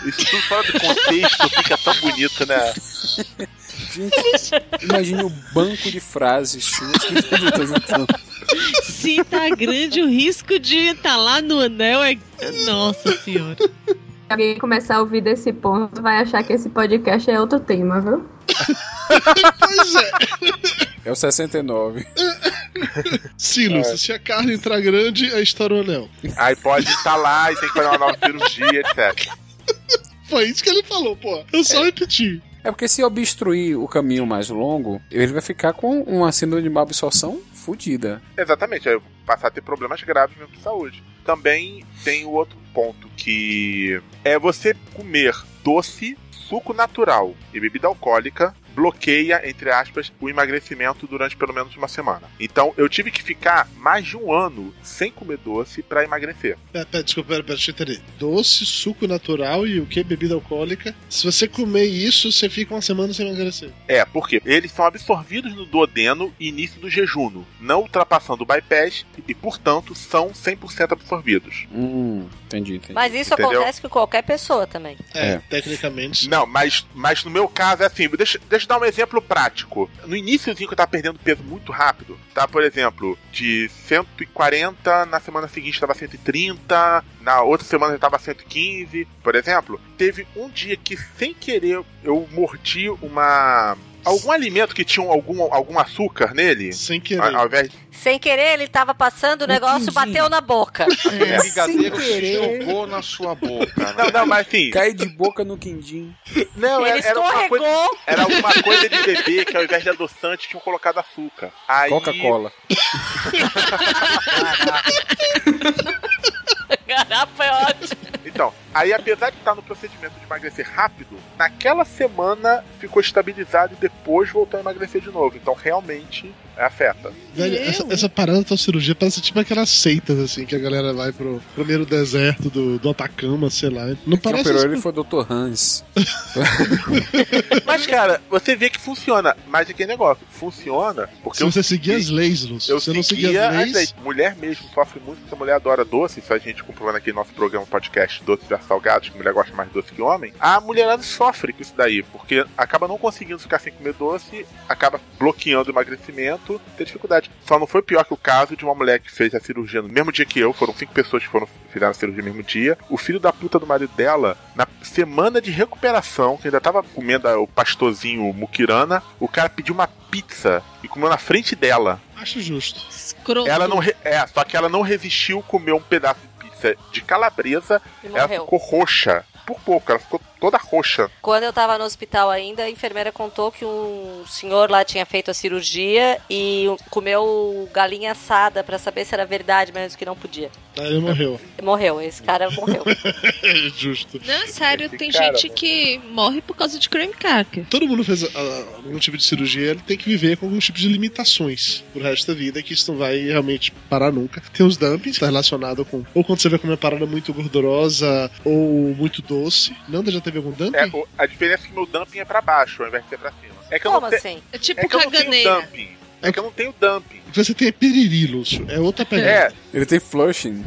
isso tudo fora do contexto fica tão bonito, né? Gente, imagine o banco de frases suas que eu tô juntando. Se tá grande, o risco de estar lá no anel é. Nossa senhora. Se alguém começar a ouvir desse ponto, vai achar que esse podcast é outro tema, viu? Pois é. É o 69. Sim, Lúcio. Se a carne entrar grande, aí estoura o anel. Aí pode entalar e tem que fazer uma nova cirurgia, etc. *laughs* Foi isso que ele falou, pô. Eu só repeti. É porque se obstruir o caminho mais longo, ele vai ficar com uma síndrome de má absorção fodida. Exatamente, aí eu vou passar a ter problemas graves mesmo de saúde. Também tem o outro ponto que é você comer doce, suco natural e bebida alcoólica bloqueia, entre aspas, o emagrecimento durante pelo menos uma semana. Então eu tive que ficar mais de um ano sem comer doce pra emagrecer. Pera, pera, desculpa, pera, pera, deixa eu entender. Doce, suco natural e o que? Bebida alcoólica. Se você comer isso, você fica uma semana sem emagrecer. É, porque eles são absorvidos no duodeno e início do jejum, não ultrapassando o bypass e, portanto, são 100% absorvidos. Hum, entendi, entendi. Mas isso Entendeu? acontece com qualquer pessoa também. É, É. tecnicamente. Não, mas, mas no meu caso é assim, deixa, deixa eu dar um exemplo prático. No iníciozinho que eu tava perdendo peso muito rápido, tá? Por exemplo, de 140, na semana seguinte tava 130, na outra semana já tava 115, por exemplo. Teve um dia que, sem querer, eu mordi uma. Algum alimento que tinha algum, algum açúcar nele. Sem Ao, querer. ao invés de. Sem querer, ele tava passando o negócio, bateu na boca. O brigadeiro querer. jogou na sua boca. né? Não, não, mas assim. Cai de boca no quindim. Não, ele era, era uma coisa. escorregou. Era alguma coisa de bebê que ao invés de adoçante tinham colocado açúcar. Aí, Coca-Cola. *laughs* Garapa é ótimo. Então, aí apesar de estar no procedimento de emagrecer rápido, naquela semana ficou estabilizado e depois voltou a emagrecer de novo. Então realmente afeta. Velho, essa, essa parada da cirurgia parece tipo aquelas seitas, assim, que a galera vai pro primeiro deserto do, do Atacama, sei lá. Não Quem parece. operou isso- ele foi o Dr. Hans. Mas, cara, você vê que funciona. Mas aquele negócio, funciona porque Se eu você seguir as leis, Lúcio. Eu Se você não seguir seguia as as leis. leis. Mulher mesmo sofre muito porque a mulher adora doce. Isso a gente comprovou naquele nosso programa podcast Doces versus Salgados, que mulher gosta mais doce que homem. A mulherada sofre com isso daí, porque acaba não conseguindo ficar sem comer doce, acaba bloqueando o emagrecimento, tem dificuldade. Só não foi pior que o caso de uma mulher que fez a cirurgia no mesmo dia que eu, foram cinco pessoas que foram fizeram a cirurgia no mesmo dia. O filho da puta do marido dela, na semana de recuperação, que ainda tava comendo o pastorzinho muquirana, o cara pediu uma pizza e comeu na frente dela. Acho justo. Escroto. Ela não. re- É, só que ela não resistiu comer um pedaço de calabresa. Ela ficou roxa. Por pouco, ela ficou toda roxa. Quando eu tava no hospital ainda, a enfermeira contou que um senhor lá tinha feito a cirurgia e comeu galinha assada pra saber se era verdade mesmo que não podia. Aí ele morreu. Morreu, esse cara morreu. *laughs* justo. Não, é sério, Esse tem cara, gente que morre por causa de creme cracker. Todo mundo fez ah, algum tipo de cirurgia, ele tem que viver com algum tipo de limitações pro resto da vida, que isso não vai realmente parar nunca. Tem os dumpings, tá relacionado com. Ou quando você vai comer uma parada muito gordurosa ou muito doce. Nanda já teve algum dumping? É, a diferença é que meu dumping é pra baixo, ao invés de ser pra cima. É que eu Como não, te- assim? É tipo é que eu não tenho caganeira. dumping. É que eu não tenho dumping. Você tem periri, Lúcio. É outra pegada. É, Ele tem flushing.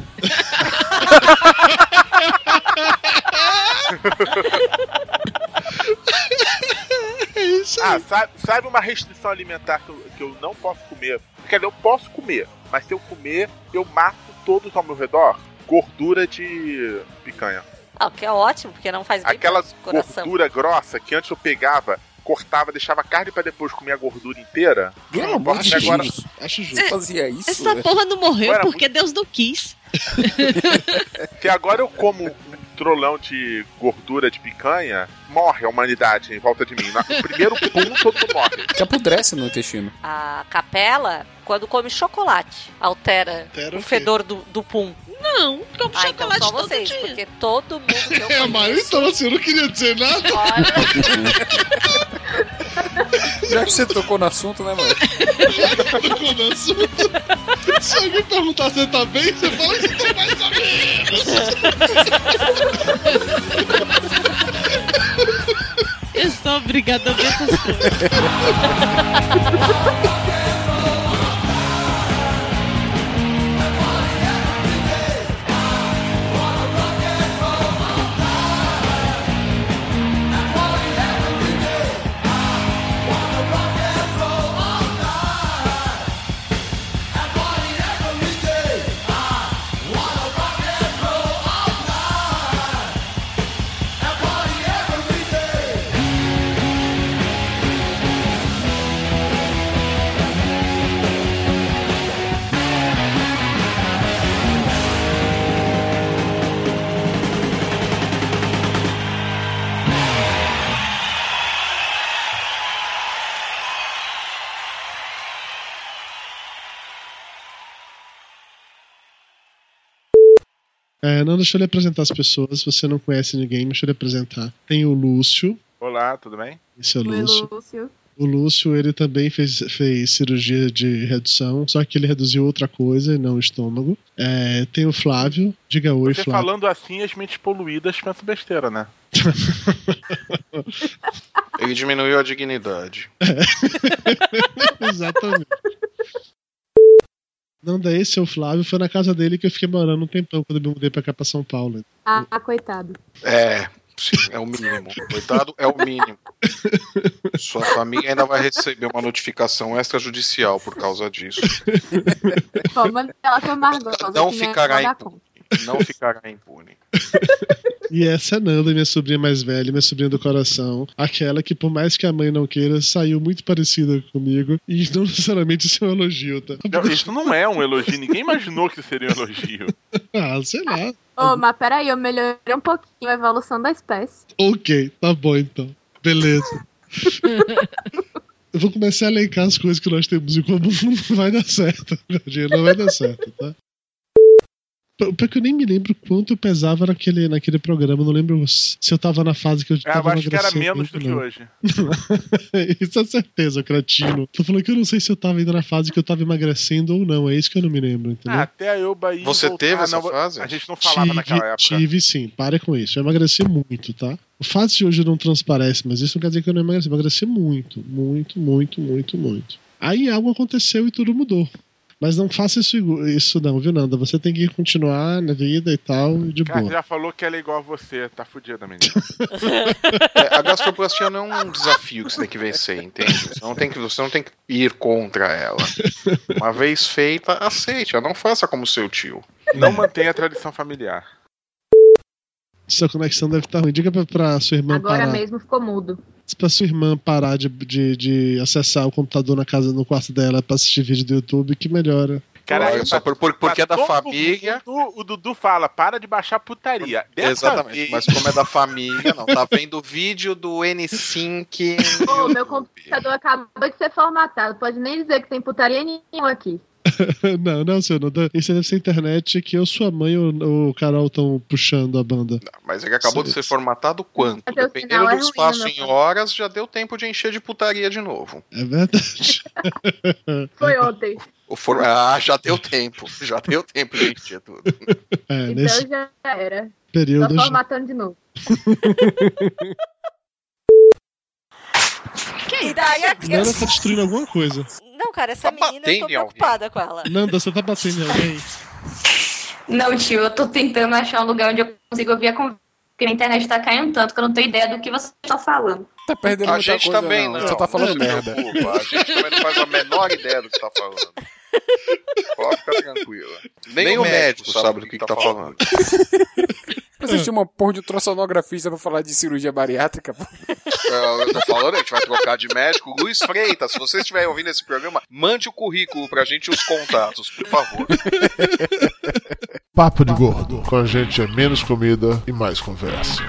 É isso aí. ah, sabe, sabe uma restrição alimentar que eu, que eu não posso comer. Quer dizer, eu posso comer, mas se eu comer, eu mato todos ao meu redor. Gordura de picanha. Ah, o que é ótimo, porque não faz bem Aquela pro coração. gordura grossa que antes eu pegava, cortava, deixava a carne pra depois comer a gordura inteira. Pelo amor de agora- Deus. Acho Você fazia isso? Essa né? porra não morreu Era porque Deus não quis. *laughs* Que agora eu como um trolão de gordura de picanha, morre a humanidade em volta de mim. Na- O primeiro pum, todo mundo morre. Que apodrece no intestino. A capela, quando come chocolate, altera, Altera o o fedor do, do pum. Não, como Ah, então chocolate só todo vocês, dia. porque todo mundo que eu *laughs* É, mas então assim, eu não queria dizer nada. *laughs* Já que você tocou no assunto, né, mano? Tocou no assunto. Se alguém perguntar se você tá bem, você fala que você tá mais ou menos. Eu sou obrigada a ver essas coisas. *laughs* É, não, deixa eu lhe apresentar as pessoas. Se você não conhece ninguém, deixa eu lhe apresentar. Tem o Lúcio. Olá, tudo bem? Esse é o Oi, Lúcio. Lúcio. O Lúcio, ele também fez, fez cirurgia de redução, só que ele reduziu outra coisa, e não o estômago. É, tem o Flávio. Diga oi, Você Flávio. falando assim, as mentes poluídas pensam besteira, né? Ele diminuiu a dignidade. *laughs* Exatamente. Não, daí esse é o Flávio. Foi na casa dele que eu fiquei morando um tempão quando eu me mudei pra cá pra São Paulo. Ah, coitado. É, sim, é o mínimo. Coitado, é o mínimo. Sua família ainda vai receber uma notificação extrajudicial por causa disso. Pô, manda ela pra Margosa. Não que nem ficará dá impune. Não ficará impune. *laughs* E essa é a Nanda, minha sobrinha mais velha, minha sobrinha do coração. Aquela que, por mais que a mãe não queira, saiu muito parecida comigo. E não necessariamente isso é um elogio, tá? Não, isso não é um elogio, ninguém imaginou que seria um elogio. *laughs* Ah, sei lá. Ô, mas peraí, eu melhorei um pouquinho a evolução da espécie. Ok, tá bom então. Beleza. *laughs* Eu vou começar a elencar as coisas que nós temos em comum. Não vai dar certo. Não vai dar certo, tá? Porque eu nem me lembro quanto eu pesava naquele, naquele programa. eu Não lembro se eu tava na fase que eu É, eu tava acho que era emagrecendo menos do que não. hoje. *laughs* isso é certeza, cretino. Tô falando que eu não sei se eu tava ainda na fase que eu tava emagrecendo ou não. É isso que eu não me lembro, entendeu? Ah, até eu Bahia. Você voltar, teve essa não, fase? A gente não falava tive, naquela época. tive sim, pare com isso. Eu emagreci muito, tá? O fato de hoje não transparece, mas isso não quer dizer que eu não emagreci. Eu emagreci muito, muito, muito, muito, muito. Aí algo aconteceu e tudo mudou. Mas não faça isso, isso não, viu, Nanda? Você tem que continuar na vida e tal, de Cara, boa. já falou que ela é igual a você, tá fudida, menina. *laughs* É, a gastroplastia não é um desafio que você tem que vencer, entende? Você não tem que, você não tem que ir contra ela. Uma vez feita, aceite. Não faça como seu tio. Não mantenha a tradição familiar. Sua conexão deve estar ruim. Diga pra, pra sua irmã Agora parar. mesmo ficou mudo. Pra sua irmã parar de, de, de acessar o computador na casa, no quarto dela pra assistir vídeo do YouTube, que melhora. Cara, Olha só, por, por- porque é da família. mundo, o Dudu fala, para de baixar putaria. Dessa Exatamente, vez- mas como é da família, não. Tá vendo vídeo do N5. Ô, meu computador acabou de ser formatado. Pode nem dizer que tem putaria nenhuma aqui. *laughs* não, não, seu Nanda. Isso deve ser internet que eu, sua mãe ou o Carol estão puxando a banda. Mas ele acabou de ser formatado quanto? O Dependendo é do ruim espaço meu em horas, já deu tempo de encher de putaria de novo. É verdade. *laughs* Foi ontem. O for- Ah, já deu tempo. Já deu tempo de encher tudo. É, Então nesse já era. período. Tô já- formatando de novo. E daí aqui. Nanda tá destruindo alguma coisa. Não, cara, essa menina eu tô alguém. preocupada com ela. Nanda, você tá batendo em alguém? Não, tio, eu tô tentando achar um lugar onde eu consigo ouvir a conversa. Porque a internet tá caindo tanto que eu não tenho ideia do que vocês estão falando. Tá perdendo A muita gente coisa, também não. não. Só tá falando não se merda. preocupa, A gente também não faz a menor ideia do que tá falando. Pode ficar tranquila. Nem, o médico sabe do que, que tá falando. Mas assistir uma porra de ultrassonografista pra falar de cirurgia bariátrica. pô. Eu, tô falando, a gente vai trocar de médico. Luiz Freitas, se você estiver ouvindo esse programa, mande o currículo pra gente e os contatos, por favor. Papo de Gordo. Com a gente é menos comida e mais conversa.